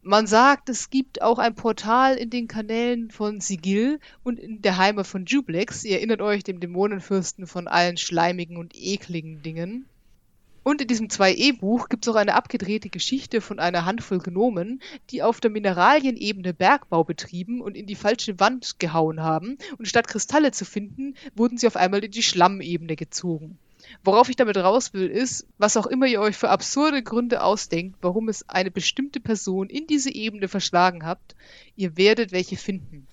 Speaker 1: Man sagt, es gibt auch ein Portal in den Kanälen von Sigil und in der Heimat von Jublex. Ihr erinnert euch dem Dämonenfürsten von allen schleimigen und ekligen Dingen. Und in diesem 2e-Buch gibt es auch eine abgedrehte Geschichte von einer Handvoll Gnomen, die auf der Mineralienebene Bergbau betrieben und in die falsche Wand gehauen haben. Und statt Kristalle zu finden, wurden sie auf einmal in die Schlammebene gezogen. Worauf ich damit raus will, ist, was auch immer ihr euch für absurde Gründe ausdenkt, warum es eine bestimmte Person in diese Ebene verschlagen habt, ihr werdet welche finden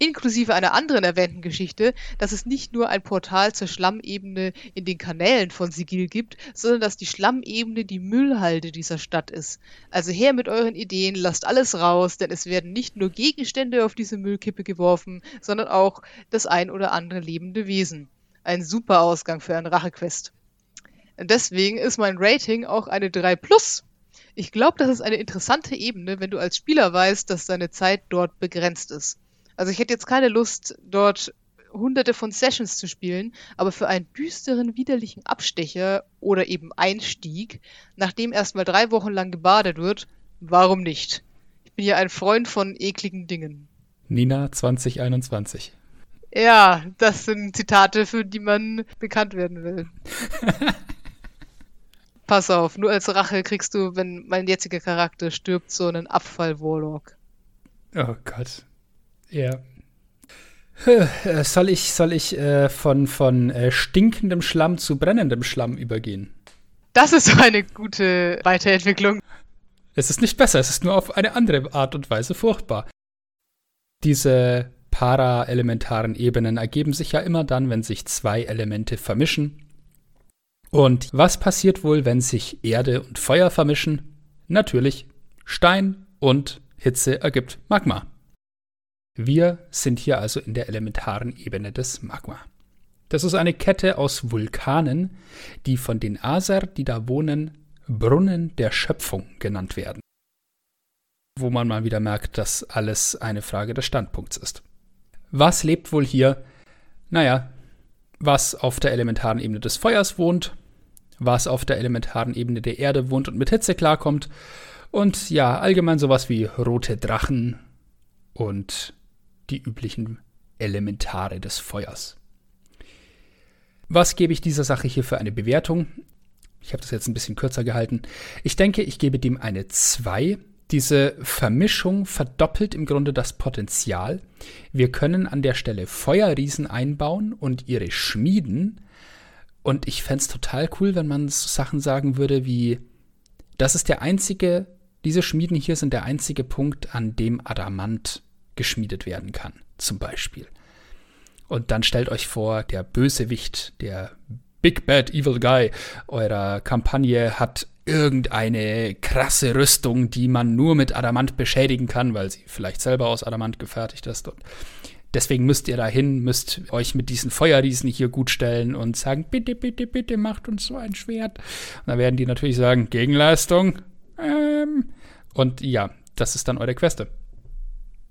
Speaker 1: inklusive einer anderen erwähnten Geschichte, dass es nicht nur ein Portal zur Schlammebene in den Kanälen von Sigil gibt, sondern dass die Schlammebene die Müllhalde dieser Stadt ist. Also her mit euren Ideen, lasst alles raus, denn es werden nicht nur Gegenstände auf diese Müllkippe geworfen, sondern auch das ein oder andere lebende Wesen. Ein super Ausgang für einen Rachequest. Deswegen ist mein Rating auch eine 3 Plus. Ich glaube, das ist eine interessante Ebene, wenn du als Spieler weißt, dass deine Zeit dort begrenzt ist. Also ich hätte jetzt keine Lust, dort hunderte von Sessions zu spielen, aber für einen düsteren, widerlichen Abstecher oder eben Einstieg, nachdem erstmal drei Wochen lang gebadet wird, warum nicht? Ich bin ja ein Freund von ekligen Dingen.
Speaker 2: Nina 2021.
Speaker 1: Ja, das sind Zitate, für die man bekannt werden will. Pass auf, nur als Rache kriegst du, wenn mein jetziger Charakter stirbt, so einen Abfall-Warlock.
Speaker 2: Oh Gott. Ja. Äh, soll ich, soll ich äh, von, von äh, stinkendem Schlamm zu brennendem Schlamm übergehen?
Speaker 1: Das ist so eine gute Weiterentwicklung.
Speaker 2: Es ist nicht besser, es ist nur auf eine andere Art und Weise furchtbar. Diese paraelementaren Ebenen ergeben sich ja immer dann, wenn sich zwei Elemente vermischen. Und was passiert wohl, wenn sich Erde und Feuer vermischen? Natürlich Stein und Hitze ergibt Magma. Wir sind hier also in der elementaren Ebene des Magma. Das ist eine Kette aus Vulkanen, die von den Aser, die da wohnen, Brunnen der Schöpfung genannt werden. Wo man mal wieder merkt, dass alles eine Frage des Standpunkts ist. Was lebt wohl hier? Naja, was auf der elementaren Ebene des Feuers wohnt, was auf der elementaren Ebene der Erde wohnt und mit Hitze klarkommt, und ja, allgemein sowas wie rote Drachen und die üblichen Elementare des Feuers. Was gebe ich dieser Sache hier für eine Bewertung? Ich habe das jetzt ein bisschen kürzer gehalten. Ich denke, ich gebe dem eine 2. Diese Vermischung verdoppelt im Grunde das Potenzial. Wir können an der Stelle Feuerriesen einbauen und ihre schmieden. Und ich fände es total cool, wenn man so Sachen sagen würde wie, das ist der einzige, diese Schmieden hier sind der einzige Punkt, an dem Adamant geschmiedet werden kann, zum Beispiel. Und dann stellt euch vor, der Bösewicht, der Big Bad Evil Guy eurer Kampagne hat irgendeine krasse Rüstung, die man nur mit Adamant beschädigen kann, weil sie vielleicht selber aus Adamant gefertigt ist. Und deswegen müsst ihr dahin, müsst euch mit diesen Feuerriesen hier gut stellen und sagen, bitte, bitte, bitte macht uns so ein Schwert. Und dann werden die natürlich sagen, Gegenleistung. Ähm. Und ja, das ist dann eure Queste.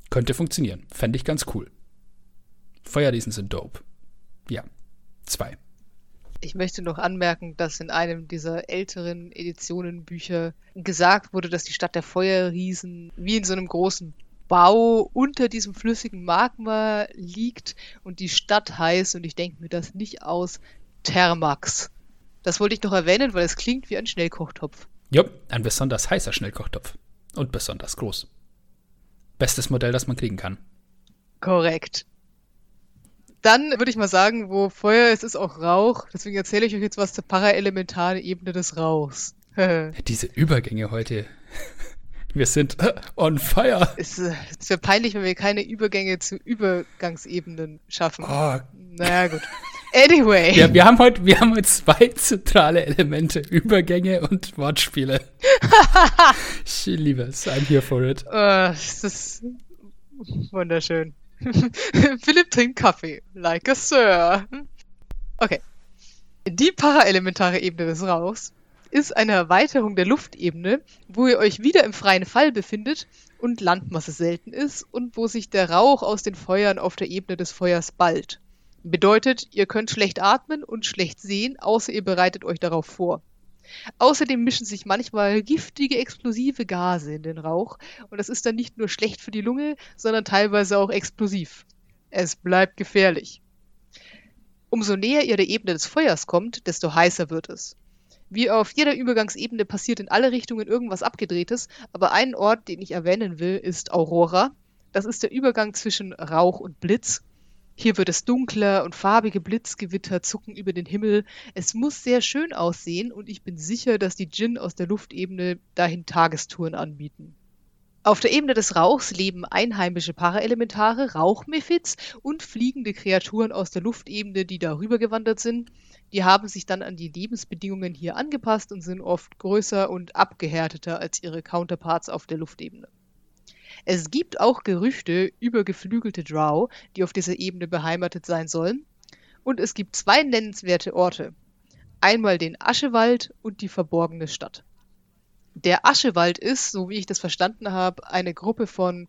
Speaker 2: Könnte funktionieren. Fände ich ganz cool. Feuerriesen sind dope. Ja. Zwei.
Speaker 1: Ich möchte noch anmerken, dass in einem dieser älteren Editionen Bücher gesagt wurde, dass die Stadt der Feuerriesen wie in so einem großen Bau unter diesem flüssigen Magma liegt und die Stadt heißt, und ich denke mir das nicht aus, Thermax. Das wollte ich noch erwähnen, weil es klingt wie ein Schnellkochtopf.
Speaker 2: Ja, ein besonders heißer Schnellkochtopf. Und besonders groß. Bestes Modell, das man kriegen kann.
Speaker 1: Korrekt. Dann würde ich mal sagen, wo Feuer ist, ist auch Rauch. Deswegen erzähle ich euch jetzt was zur paraelementaren Ebene des Rauchs.
Speaker 2: Diese Übergänge heute. Wir sind on fire.
Speaker 1: Es, es wäre peinlich, wenn wir keine Übergänge zu Übergangsebenen schaffen. Oh. Naja, gut. Anyway.
Speaker 2: Ja, wir haben heute, wir haben heute zwei zentrale Elemente: Übergänge und Wortspiele. ich liebe es. I'm here for it.
Speaker 1: Oh, das ist wunderschön. Philipp trinkt Kaffee. Like a Sir. Okay. Die paraelementare Ebene des Rauchs ist eine Erweiterung der Luftebene, wo ihr euch wieder im freien Fall befindet und Landmasse selten ist und wo sich der Rauch aus den Feuern auf der Ebene des Feuers ballt. Bedeutet, ihr könnt schlecht atmen und schlecht sehen, außer ihr bereitet euch darauf vor. Außerdem mischen sich manchmal giftige explosive Gase in den Rauch und das ist dann nicht nur schlecht für die Lunge, sondern teilweise auch explosiv. Es bleibt gefährlich. Umso näher ihr der Ebene des Feuers kommt, desto heißer wird es. Wie auf jeder Übergangsebene passiert in alle Richtungen irgendwas Abgedrehtes, aber ein Ort, den ich erwähnen will, ist Aurora. Das ist der Übergang zwischen Rauch und Blitz hier wird es dunkler und farbige Blitzgewitter zucken über den Himmel. Es muss sehr schön aussehen und ich bin sicher, dass die Djinn aus der Luftebene dahin Tagestouren anbieten. Auf der Ebene des Rauchs leben einheimische Paraelementare, Rauchmephids und fliegende Kreaturen aus der Luftebene, die darüber gewandert sind. Die haben sich dann an die Lebensbedingungen hier angepasst und sind oft größer und abgehärteter als ihre Counterparts auf der Luftebene. Es gibt auch Gerüchte über geflügelte Drow, die auf dieser Ebene beheimatet sein sollen. Und es gibt zwei nennenswerte Orte. Einmal den Aschewald und die verborgene Stadt. Der Aschewald ist, so wie ich das verstanden habe, eine Gruppe von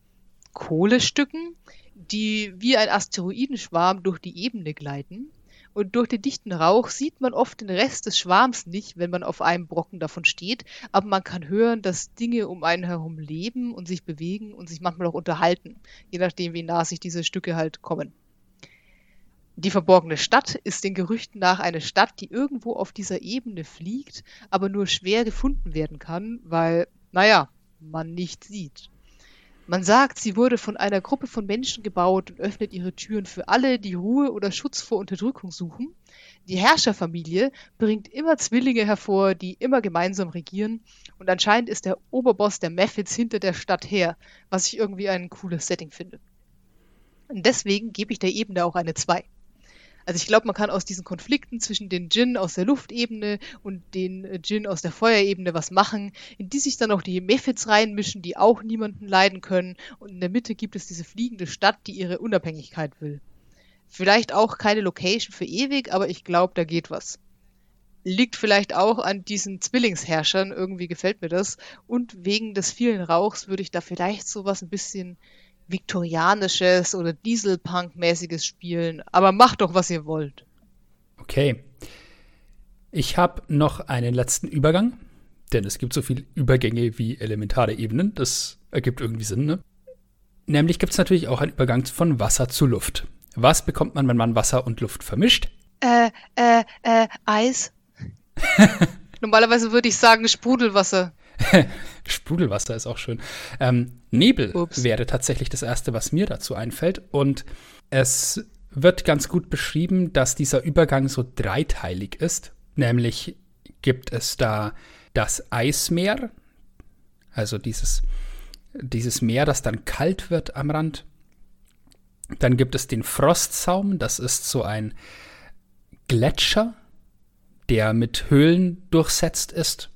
Speaker 1: Kohlestücken, die wie ein Asteroidenschwarm durch die Ebene gleiten und durch den dichten Rauch sieht man oft den Rest des Schwarms nicht, wenn man auf einem Brocken davon steht, aber man kann hören, dass Dinge um einen herum leben und sich bewegen und sich manchmal auch unterhalten, je nachdem, wie nah sich diese Stücke halt kommen. Die verborgene Stadt ist den Gerüchten nach eine Stadt, die irgendwo auf dieser Ebene fliegt, aber nur schwer gefunden werden kann, weil, naja, man nicht sieht. Man sagt, sie wurde von einer Gruppe von Menschen gebaut und öffnet ihre Türen für alle, die Ruhe oder Schutz vor Unterdrückung suchen. Die Herrscherfamilie bringt immer Zwillinge hervor, die immer gemeinsam regieren. Und anscheinend ist der Oberboss der Mephids hinter der Stadt her, was ich irgendwie ein cooles Setting finde. Und deswegen gebe ich der Ebene auch eine 2. Also ich glaube, man kann aus diesen Konflikten zwischen den Djinn aus der Luftebene und den äh, Djinn aus der Feuerebene was machen, in die sich dann auch die Mephits reinmischen, die auch niemanden leiden können. Und in der Mitte gibt es diese fliegende Stadt, die ihre Unabhängigkeit will. Vielleicht auch keine Location für ewig, aber ich glaube, da geht was. Liegt vielleicht auch an diesen Zwillingsherrschern, irgendwie gefällt mir das. Und wegen des vielen Rauchs würde ich da vielleicht sowas ein bisschen viktorianisches oder Dieselpunk-mäßiges spielen. Aber macht doch, was ihr wollt.
Speaker 2: Okay. Ich habe noch einen letzten Übergang, denn es gibt so viele Übergänge wie elementare Ebenen. Das ergibt irgendwie Sinn, ne? Nämlich gibt es natürlich auch einen Übergang von Wasser zu Luft. Was bekommt man, wenn man Wasser und Luft vermischt?
Speaker 1: Äh, äh, äh, Eis. Normalerweise würde ich sagen Sprudelwasser.
Speaker 2: Sprudelwasser ist auch schön. Ähm, Nebel Ups. wäre tatsächlich das Erste, was mir dazu einfällt. Und es wird ganz gut beschrieben, dass dieser Übergang so dreiteilig ist. Nämlich gibt es da das Eismeer, also dieses, dieses Meer, das dann kalt wird am Rand. Dann gibt es den Frostsaum, das ist so ein Gletscher, der mit Höhlen durchsetzt ist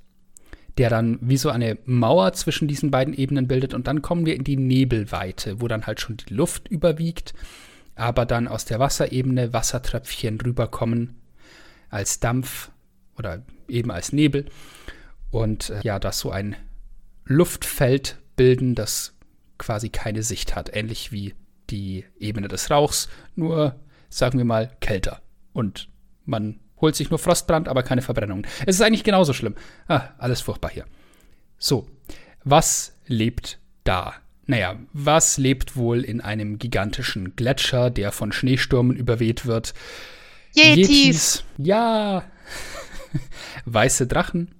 Speaker 2: der dann wie so eine Mauer zwischen diesen beiden Ebenen bildet. Und dann kommen wir in die Nebelweite, wo dann halt schon die Luft überwiegt, aber dann aus der Wasserebene Wassertröpfchen rüberkommen als Dampf oder eben als Nebel. Und äh, ja, das so ein Luftfeld bilden, das quasi keine Sicht hat, ähnlich wie die Ebene des Rauchs, nur sagen wir mal kälter. Und man holt sich nur Frostbrand, aber keine Verbrennung. Es ist eigentlich genauso schlimm. Ah, alles furchtbar hier. So, was lebt da? Naja, was lebt wohl in einem gigantischen Gletscher, der von Schneestürmen überweht wird?
Speaker 1: Yetis. Yetis.
Speaker 2: Ja. Weiße Drachen.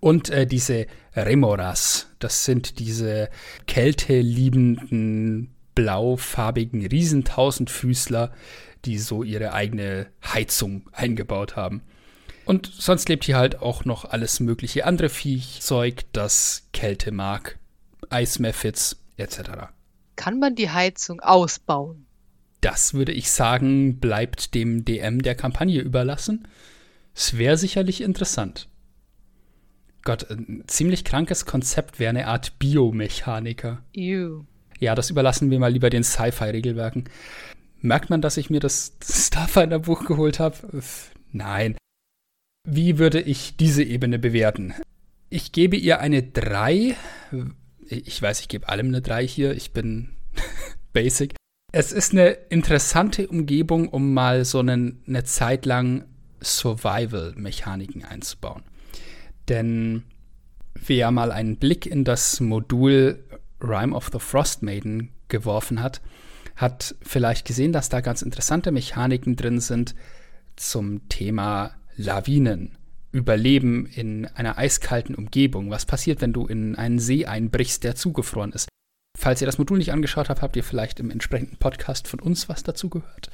Speaker 2: Und äh, diese Remoras. Das sind diese kälteliebenden, blaufarbigen Riesentausendfüßler, die so ihre eigene Heizung eingebaut haben. Und sonst lebt hier halt auch noch alles mögliche andere Viehzeug, das Kälte mag, Eismephits etc.
Speaker 1: Kann man die Heizung ausbauen?
Speaker 2: Das würde ich sagen, bleibt dem DM der Kampagne überlassen. Es wäre sicherlich interessant. Gott, ein ziemlich krankes Konzept wäre eine Art Biomechaniker.
Speaker 1: Ew.
Speaker 2: Ja, das überlassen wir mal lieber den Sci-Fi-Regelwerken. Merkt man, dass ich mir das Starfinder-Buch geholt habe? Nein. Wie würde ich diese Ebene bewerten? Ich gebe ihr eine 3. Ich weiß, ich gebe allem eine 3 hier. Ich bin basic. Es ist eine interessante Umgebung, um mal so einen, eine Zeit lang Survival-Mechaniken einzubauen. Denn wer mal einen Blick in das Modul Rime of the Frost Maiden geworfen hat, hat vielleicht gesehen, dass da ganz interessante Mechaniken drin sind zum Thema Lawinen, Überleben in einer eiskalten Umgebung. Was passiert, wenn du in einen See einbrichst, der zugefroren ist? Falls ihr das Modul nicht angeschaut habt, habt ihr vielleicht im entsprechenden Podcast von uns was dazu gehört.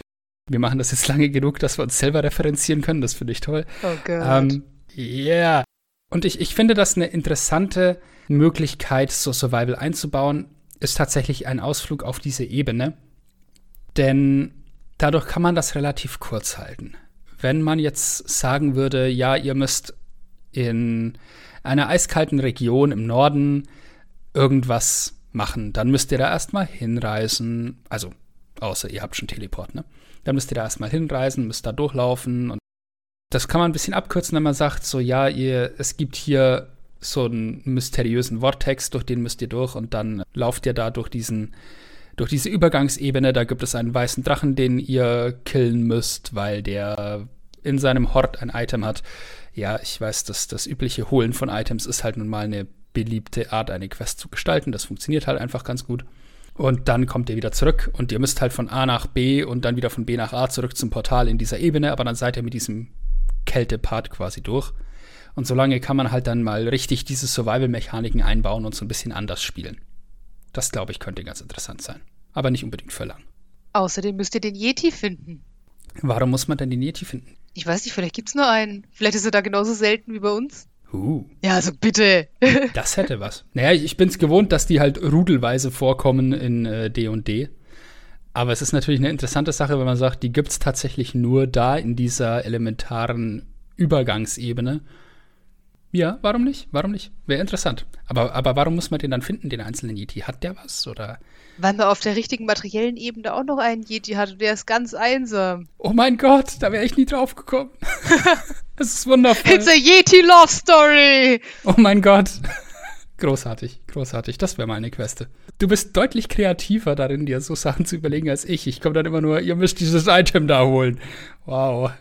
Speaker 2: Wir machen das jetzt lange genug, dass wir uns selber referenzieren können. Das finde ich toll.
Speaker 1: Oh Gott. Ähm,
Speaker 2: yeah. Und ich, ich finde das eine interessante Möglichkeit, so Survival einzubauen, ist tatsächlich ein Ausflug auf diese Ebene. Denn dadurch kann man das relativ kurz halten. Wenn man jetzt sagen würde, ja, ihr müsst in einer eiskalten Region im Norden irgendwas machen, dann müsst ihr da erstmal hinreisen. Also, außer ihr habt schon Teleport, ne? Dann müsst ihr da erstmal hinreisen, müsst da durchlaufen. Und das kann man ein bisschen abkürzen, wenn man sagt, so, ja, ihr, es gibt hier so einen mysteriösen Vortex, durch den müsst ihr durch und dann lauft ihr da durch diesen durch diese Übergangsebene, da gibt es einen weißen Drachen, den ihr killen müsst, weil der in seinem Hort ein Item hat. Ja, ich weiß, dass das übliche Holen von Items ist halt nun mal eine beliebte Art, eine Quest zu gestalten. Das funktioniert halt einfach ganz gut. Und dann kommt ihr wieder zurück und ihr müsst halt von A nach B und dann wieder von B nach A zurück zum Portal in dieser Ebene, aber dann seid ihr mit diesem Kälte-Part quasi durch. Und solange kann man halt dann mal richtig diese Survival-Mechaniken einbauen und so ein bisschen anders spielen. Das, glaube ich, könnte ganz interessant sein. Aber nicht unbedingt für lang.
Speaker 1: Außerdem müsst ihr den Yeti finden.
Speaker 2: Warum muss man denn den Yeti finden?
Speaker 1: Ich weiß nicht, vielleicht gibt es nur einen. Vielleicht ist er da genauso selten wie bei uns.
Speaker 2: Uh.
Speaker 1: Ja, also bitte.
Speaker 2: das hätte was. Naja, ich bin es gewohnt, dass die halt rudelweise vorkommen in D&D. Äh, &D. Aber es ist natürlich eine interessante Sache, wenn man sagt, die gibt es tatsächlich nur da in dieser elementaren Übergangsebene. Ja, warum nicht? Warum nicht? Wäre interessant. Aber, aber warum muss man den dann finden, den einzelnen Yeti? Hat der was? Oder?
Speaker 1: Weil man auf der richtigen materiellen Ebene auch noch einen Yeti hat und der ist ganz einsam.
Speaker 2: Oh mein Gott, da wäre ich nie drauf gekommen. das ist wundervoll.
Speaker 1: It's a Yeti Love Story!
Speaker 2: Oh mein Gott. Großartig, großartig. Das wäre mal eine Queste. Du bist deutlich kreativer darin, dir so Sachen zu überlegen als ich. Ich komme dann immer nur, ihr müsst dieses Item da holen. Wow.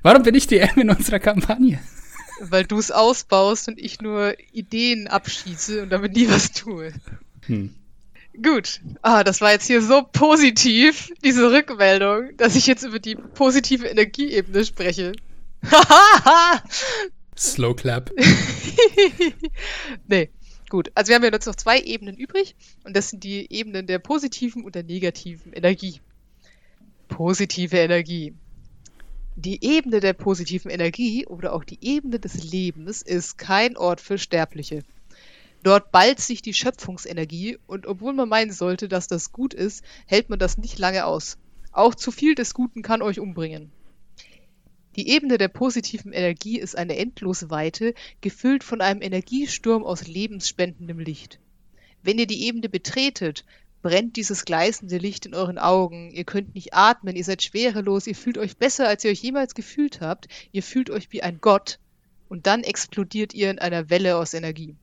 Speaker 2: Warum bin ich DM in unserer Kampagne?
Speaker 1: Weil du es ausbaust und ich nur Ideen abschieße und damit nie was tue. Hm. Gut. Ah, das war jetzt hier so positiv, diese Rückmeldung, dass ich jetzt über die positive Energieebene spreche.
Speaker 2: Slow Clap.
Speaker 1: nee. Gut, also wir haben ja jetzt noch zwei Ebenen übrig und das sind die Ebenen der positiven und der negativen Energie. Positive Energie. Die Ebene der positiven Energie oder auch die Ebene des Lebens ist kein Ort für Sterbliche. Dort ballt sich die Schöpfungsenergie und obwohl man meinen sollte, dass das gut ist, hält man das nicht lange aus. Auch zu viel des Guten kann euch umbringen. Die Ebene der positiven Energie ist eine endlose Weite, gefüllt von einem Energiesturm aus lebensspendendem Licht. Wenn ihr die Ebene betretet, brennt dieses gleißende Licht in euren Augen. Ihr könnt nicht atmen, ihr seid schwerelos, ihr fühlt euch besser, als ihr euch jemals gefühlt habt. Ihr fühlt euch wie ein Gott. Und dann explodiert ihr in einer Welle aus Energie.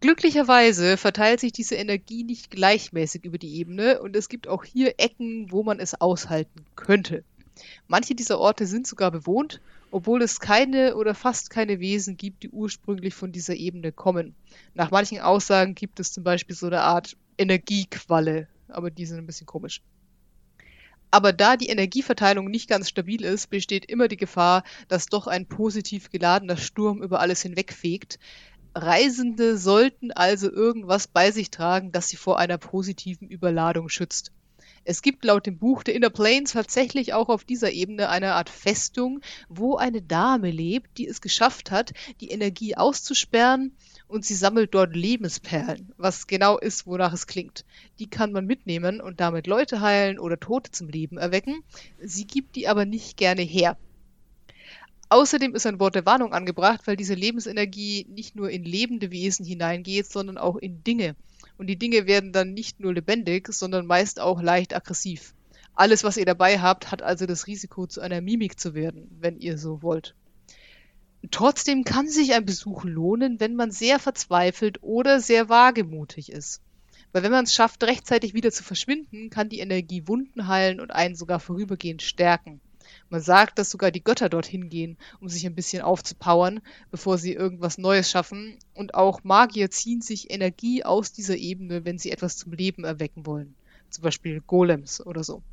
Speaker 1: Glücklicherweise verteilt sich diese Energie nicht gleichmäßig über die Ebene und es gibt auch hier Ecken, wo man es aushalten könnte. Manche dieser Orte sind sogar bewohnt, obwohl es keine oder fast keine Wesen gibt, die ursprünglich von dieser Ebene kommen. Nach manchen Aussagen gibt es zum Beispiel so eine Art Energiequalle, aber die sind ein bisschen komisch. Aber da die Energieverteilung nicht ganz stabil ist, besteht immer die Gefahr, dass doch ein positiv geladener Sturm über alles hinwegfegt. Reisende sollten also irgendwas bei sich tragen, das sie vor einer positiven Überladung schützt. Es gibt laut dem Buch The Inner Planes tatsächlich auch auf dieser Ebene eine Art Festung, wo eine Dame lebt, die es geschafft hat, die Energie auszusperren und sie sammelt dort Lebensperlen, was genau ist, wonach es klingt. Die kann man mitnehmen und damit Leute heilen oder Tote zum Leben erwecken. Sie gibt die aber nicht gerne her. Außerdem ist ein Wort der Warnung angebracht, weil diese Lebensenergie nicht nur in lebende Wesen hineingeht, sondern auch in Dinge. Und die Dinge werden dann nicht nur lebendig, sondern meist auch leicht aggressiv. Alles, was ihr dabei habt, hat also das Risiko, zu einer Mimik zu werden, wenn ihr so wollt. Trotzdem kann sich ein Besuch lohnen, wenn man sehr verzweifelt oder sehr wagemutig ist. Weil wenn man es schafft, rechtzeitig wieder zu verschwinden, kann die Energie Wunden heilen und einen sogar vorübergehend stärken. Man sagt, dass sogar die Götter dorthin gehen, um sich ein bisschen aufzupowern, bevor sie irgendwas Neues schaffen. Und auch Magier ziehen sich Energie aus dieser Ebene, wenn sie etwas zum Leben erwecken wollen. Zum Beispiel Golems oder so.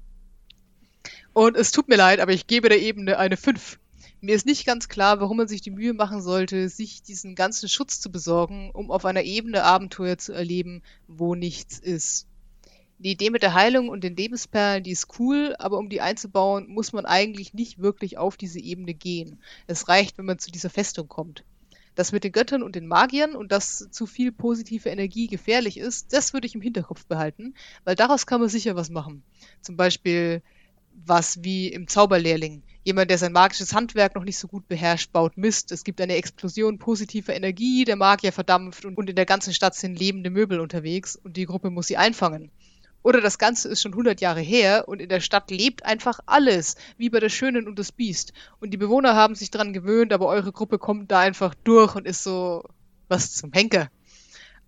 Speaker 1: Und es tut mir leid, aber ich gebe der Ebene eine 5. Mir ist nicht ganz klar, warum man sich die Mühe machen sollte, sich diesen ganzen Schutz zu besorgen, um auf einer Ebene Abenteuer zu erleben, wo nichts ist die Idee mit der Heilung und den Lebensperlen, die ist cool, aber um die einzubauen, muss man eigentlich nicht wirklich auf diese Ebene gehen. Es reicht, wenn man zu dieser Festung kommt. Das mit den Göttern und den Magiern und dass zu viel positive Energie gefährlich ist, das würde ich im Hinterkopf behalten, weil daraus kann man sicher was machen. Zum Beispiel was wie im Zauberlehrling. Jemand, der sein magisches Handwerk noch nicht so gut beherrscht, baut Mist. Es gibt eine Explosion positiver Energie, der Magier verdampft und, in der ganzen Stadt sind lebende Möbel unterwegs und die Gruppe muss sie einfangen. Oder das Ganze ist schon 100 Jahre her und in der Stadt lebt einfach alles, wie bei der Schönen und das Biest. Und die Bewohner haben sich dran gewöhnt, aber eure Gruppe kommt da einfach durch und ist so was zum Henker.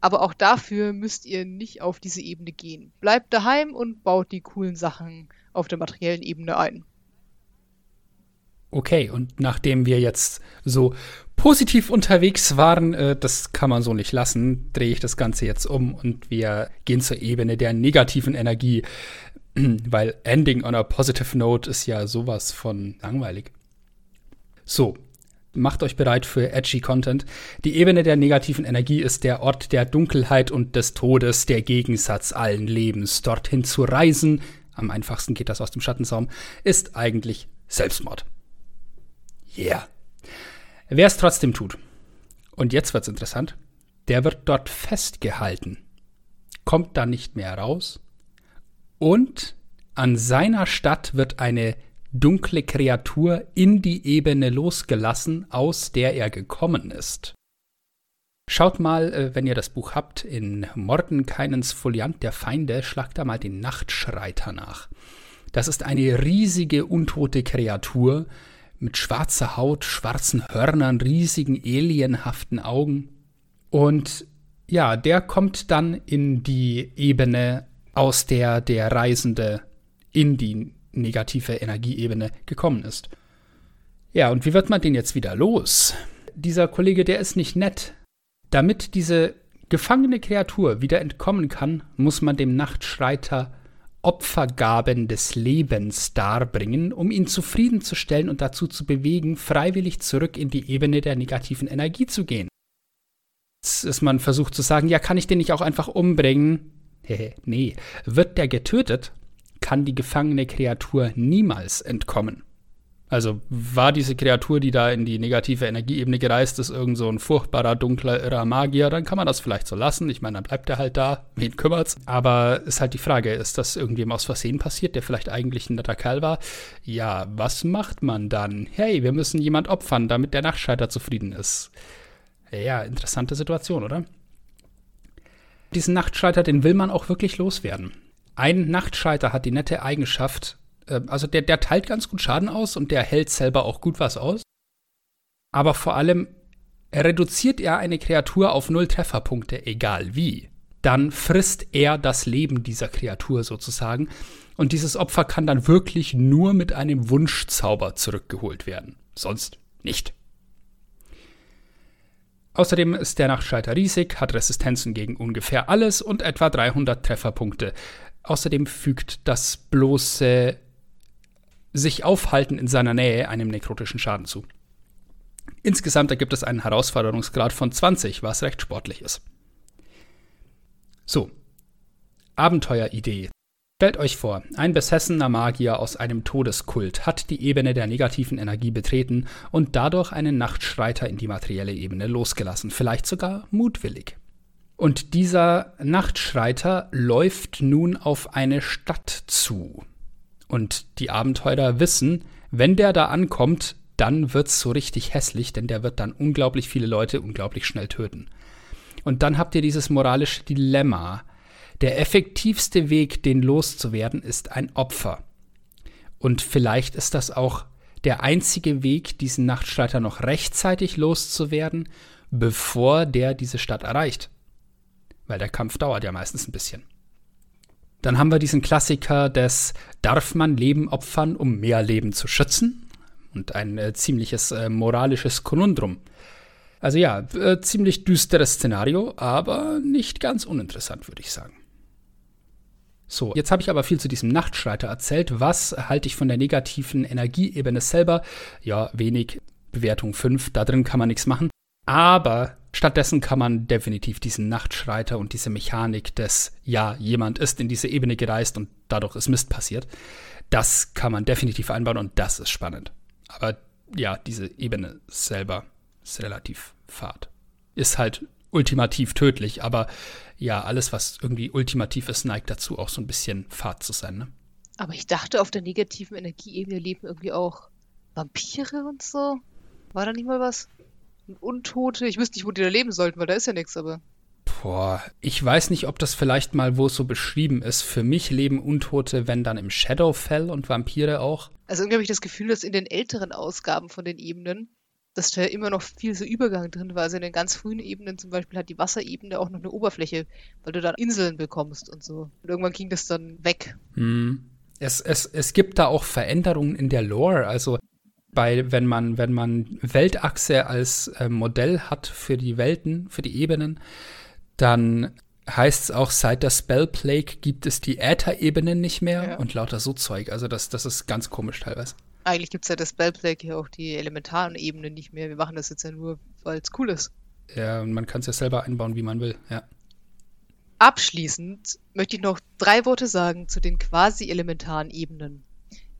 Speaker 1: Aber auch dafür müsst ihr nicht auf diese Ebene gehen. Bleibt daheim und baut die coolen Sachen auf der materiellen Ebene ein.
Speaker 2: Okay, und nachdem wir jetzt so positiv unterwegs waren, äh, das kann man so nicht lassen, drehe ich das Ganze jetzt um und wir gehen zur Ebene der negativen Energie, weil Ending on a positive note ist ja sowas von langweilig. So, macht euch bereit für edgy Content. Die Ebene der negativen Energie ist der Ort der Dunkelheit und des Todes, der Gegensatz allen Lebens. Dorthin zu reisen, am einfachsten geht das aus dem Schattensaum, ist eigentlich Selbstmord. Yeah. Wer es trotzdem tut, und jetzt wird's interessant, der wird dort festgehalten, kommt dann nicht mehr raus Und an seiner Stadt wird eine dunkle Kreatur in die Ebene losgelassen, aus der er gekommen ist. Schaut mal, äh, wenn ihr das Buch habt, in Mordenkainens Foliant der Feinde, schlagt da mal den Nachtschreiter nach. Das ist eine riesige, untote Kreatur mit schwarzer Haut, schwarzen Hörnern, riesigen, alienhaften Augen. Und ja, der kommt dann in die Ebene, aus der der Reisende in die negative Energieebene gekommen ist. Ja, und wie wird man den jetzt wieder los? Dieser Kollege, der ist nicht nett. Damit diese gefangene Kreatur wieder entkommen kann, muss man dem Nachtschreiter Opfergaben des Lebens darbringen, um ihn zufriedenzustellen und dazu zu bewegen, freiwillig zurück in die Ebene der negativen Energie zu gehen. Jetzt ist man versucht zu sagen, ja, kann ich den nicht auch einfach umbringen? nee, wird der getötet, kann die gefangene Kreatur niemals entkommen. Also war diese Kreatur, die da in die negative Energieebene gereist ist, irgend so ein furchtbarer, dunkler, irrer Magier, dann kann man das vielleicht so lassen. Ich meine, dann bleibt er halt da, wen kümmert's? Aber ist halt die Frage, ist das irgendjemand aus Versehen passiert, der vielleicht eigentlich ein netter Kerl war? Ja, was macht man dann? Hey, wir müssen jemand opfern, damit der Nachtschalter zufrieden ist. Ja, interessante Situation, oder? Diesen Nachtschalter, den will man auch wirklich loswerden. Ein Nachtschalter hat die nette Eigenschaft, äh, also der, der teilt ganz gut Schaden aus und der hält selber auch gut was aus. Aber vor allem reduziert er eine Kreatur auf null Trefferpunkte, egal wie. Dann frisst er das Leben dieser Kreatur sozusagen. Und dieses Opfer kann dann wirklich nur mit einem Wunschzauber zurückgeholt werden. Sonst nicht. Außerdem ist der Nachtschalter riesig, hat Resistenzen gegen ungefähr alles und etwa 300 Trefferpunkte. Außerdem fügt das bloße sich aufhalten in seiner Nähe einem nekrotischen Schaden zu. Insgesamt ergibt es einen Herausforderungsgrad von 20, was recht sportlich ist. So, Abenteueridee. Stellt euch vor, ein besessener Magier aus einem Todeskult hat die Ebene der negativen Energie betreten und dadurch einen Nachtschreiter in die materielle Ebene losgelassen, vielleicht sogar mutwillig. Und dieser Nachtschreiter läuft nun auf eine Stadt zu. Und die Abenteurer wissen, wenn der da ankommt, dann wird's so richtig hässlich, denn der wird dann unglaublich viele Leute unglaublich schnell töten. Und dann habt ihr dieses moralische Dilemma. Der effektivste Weg, den loszuwerden, ist ein Opfer. Und vielleicht ist das auch der einzige Weg, diesen Nachtschreiter noch rechtzeitig loszuwerden, bevor der diese Stadt erreicht. Weil der Kampf dauert ja meistens ein bisschen. Dann haben wir diesen Klassiker des Darf man Leben opfern, um mehr Leben zu schützen? Und ein äh, ziemliches äh, moralisches Konundrum. Also ja, äh, ziemlich düsteres Szenario, aber nicht ganz uninteressant, würde ich sagen. So, jetzt habe ich aber viel zu diesem Nachtschreiter erzählt. Was halte ich von der negativen Energieebene selber? Ja, wenig. Bewertung 5, da drin kann man nichts machen. Aber stattdessen kann man definitiv diesen Nachtschreiter und diese Mechanik des, ja, jemand ist in diese Ebene gereist und dadurch ist Mist passiert, das kann man definitiv einbauen und das ist spannend. Aber ja, diese Ebene selber ist relativ fad. Ist halt ultimativ tödlich, aber ja, alles, was irgendwie ultimativ ist, neigt dazu, auch so ein bisschen fad zu sein. Ne?
Speaker 1: Aber ich dachte, auf der negativen Energieebene leben irgendwie auch Vampire und so. War da nicht mal was? Untote. Ich wüsste nicht, wo die da leben sollten, weil da ist ja nichts, aber.
Speaker 2: Boah, ich weiß nicht, ob das vielleicht mal wo es so beschrieben ist. Für mich leben Untote, wenn dann im Shadowfell und Vampire auch.
Speaker 1: Also irgendwie habe ich das Gefühl, dass in den älteren Ausgaben von den Ebenen, dass da immer noch viel so Übergang drin war. Also in den ganz frühen Ebenen zum Beispiel hat die Wasserebene auch noch eine Oberfläche, weil du dann Inseln bekommst und so. Und irgendwann ging das dann weg.
Speaker 2: Hm. Es, es, es gibt da auch Veränderungen in der Lore. Also bei, wenn man, wenn man Weltachse als äh, Modell hat für die Welten, für die Ebenen, dann heißt es auch, seit der Spell Plague gibt es die Äther-Ebenen nicht mehr ja. und lauter so Zeug. Also das, das ist ganz komisch teilweise.
Speaker 1: Eigentlich gibt es seit der Spell Plague hier auch die elementaren Ebenen nicht mehr. Wir machen das jetzt ja nur, weil es cool ist.
Speaker 2: Ja, und man kann es ja selber einbauen, wie man will, ja.
Speaker 1: Abschließend möchte ich noch drei Worte sagen zu den quasi elementaren Ebenen.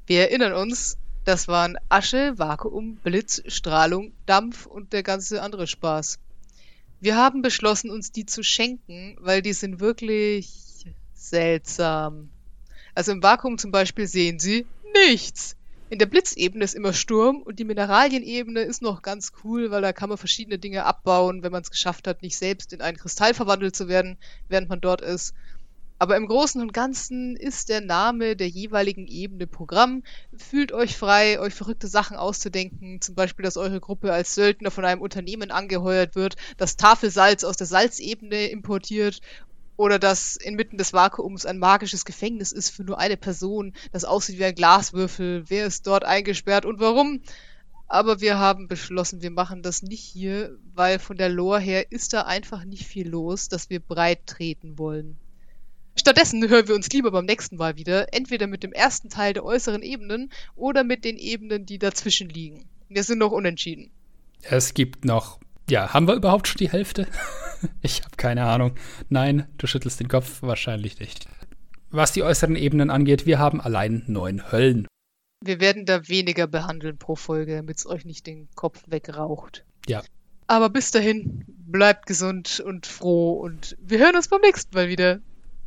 Speaker 1: Wir erinnern uns, das waren Asche, Vakuum, Blitz, Strahlung, Dampf und der ganze andere Spaß. Wir haben beschlossen, uns die zu schenken, weil die sind wirklich seltsam. Also im Vakuum zum Beispiel sehen Sie nichts. In der Blitzebene ist immer Sturm und die Mineralienebene ist noch ganz cool, weil da kann man verschiedene Dinge abbauen, wenn man es geschafft hat, nicht selbst in einen Kristall verwandelt zu werden, während man dort ist. Aber im Großen und Ganzen ist der Name der jeweiligen Ebene Programm. Fühlt euch frei, euch verrückte Sachen auszudenken. Zum Beispiel, dass eure Gruppe als Söldner von einem Unternehmen angeheuert wird, das Tafelsalz aus der Salzebene importiert oder dass inmitten des Vakuums ein magisches Gefängnis ist für nur eine Person, das aussieht wie ein Glaswürfel. Wer ist dort eingesperrt und warum? Aber wir haben beschlossen, wir machen das nicht hier, weil von der Lore her ist da einfach nicht viel los, dass wir breit treten wollen. Stattdessen hören wir uns lieber beim nächsten Mal wieder, entweder mit dem ersten Teil der äußeren Ebenen oder mit den Ebenen, die dazwischen liegen. Wir sind noch unentschieden.
Speaker 2: Es gibt noch. Ja, haben wir überhaupt schon die Hälfte? ich habe keine Ahnung. Nein, du schüttelst den Kopf wahrscheinlich nicht. Was die äußeren Ebenen angeht, wir haben allein neun Höllen.
Speaker 1: Wir werden da weniger behandeln pro Folge, damit es euch nicht den Kopf wegraucht.
Speaker 2: Ja.
Speaker 1: Aber bis dahin, bleibt gesund und froh und wir hören uns beim nächsten Mal wieder.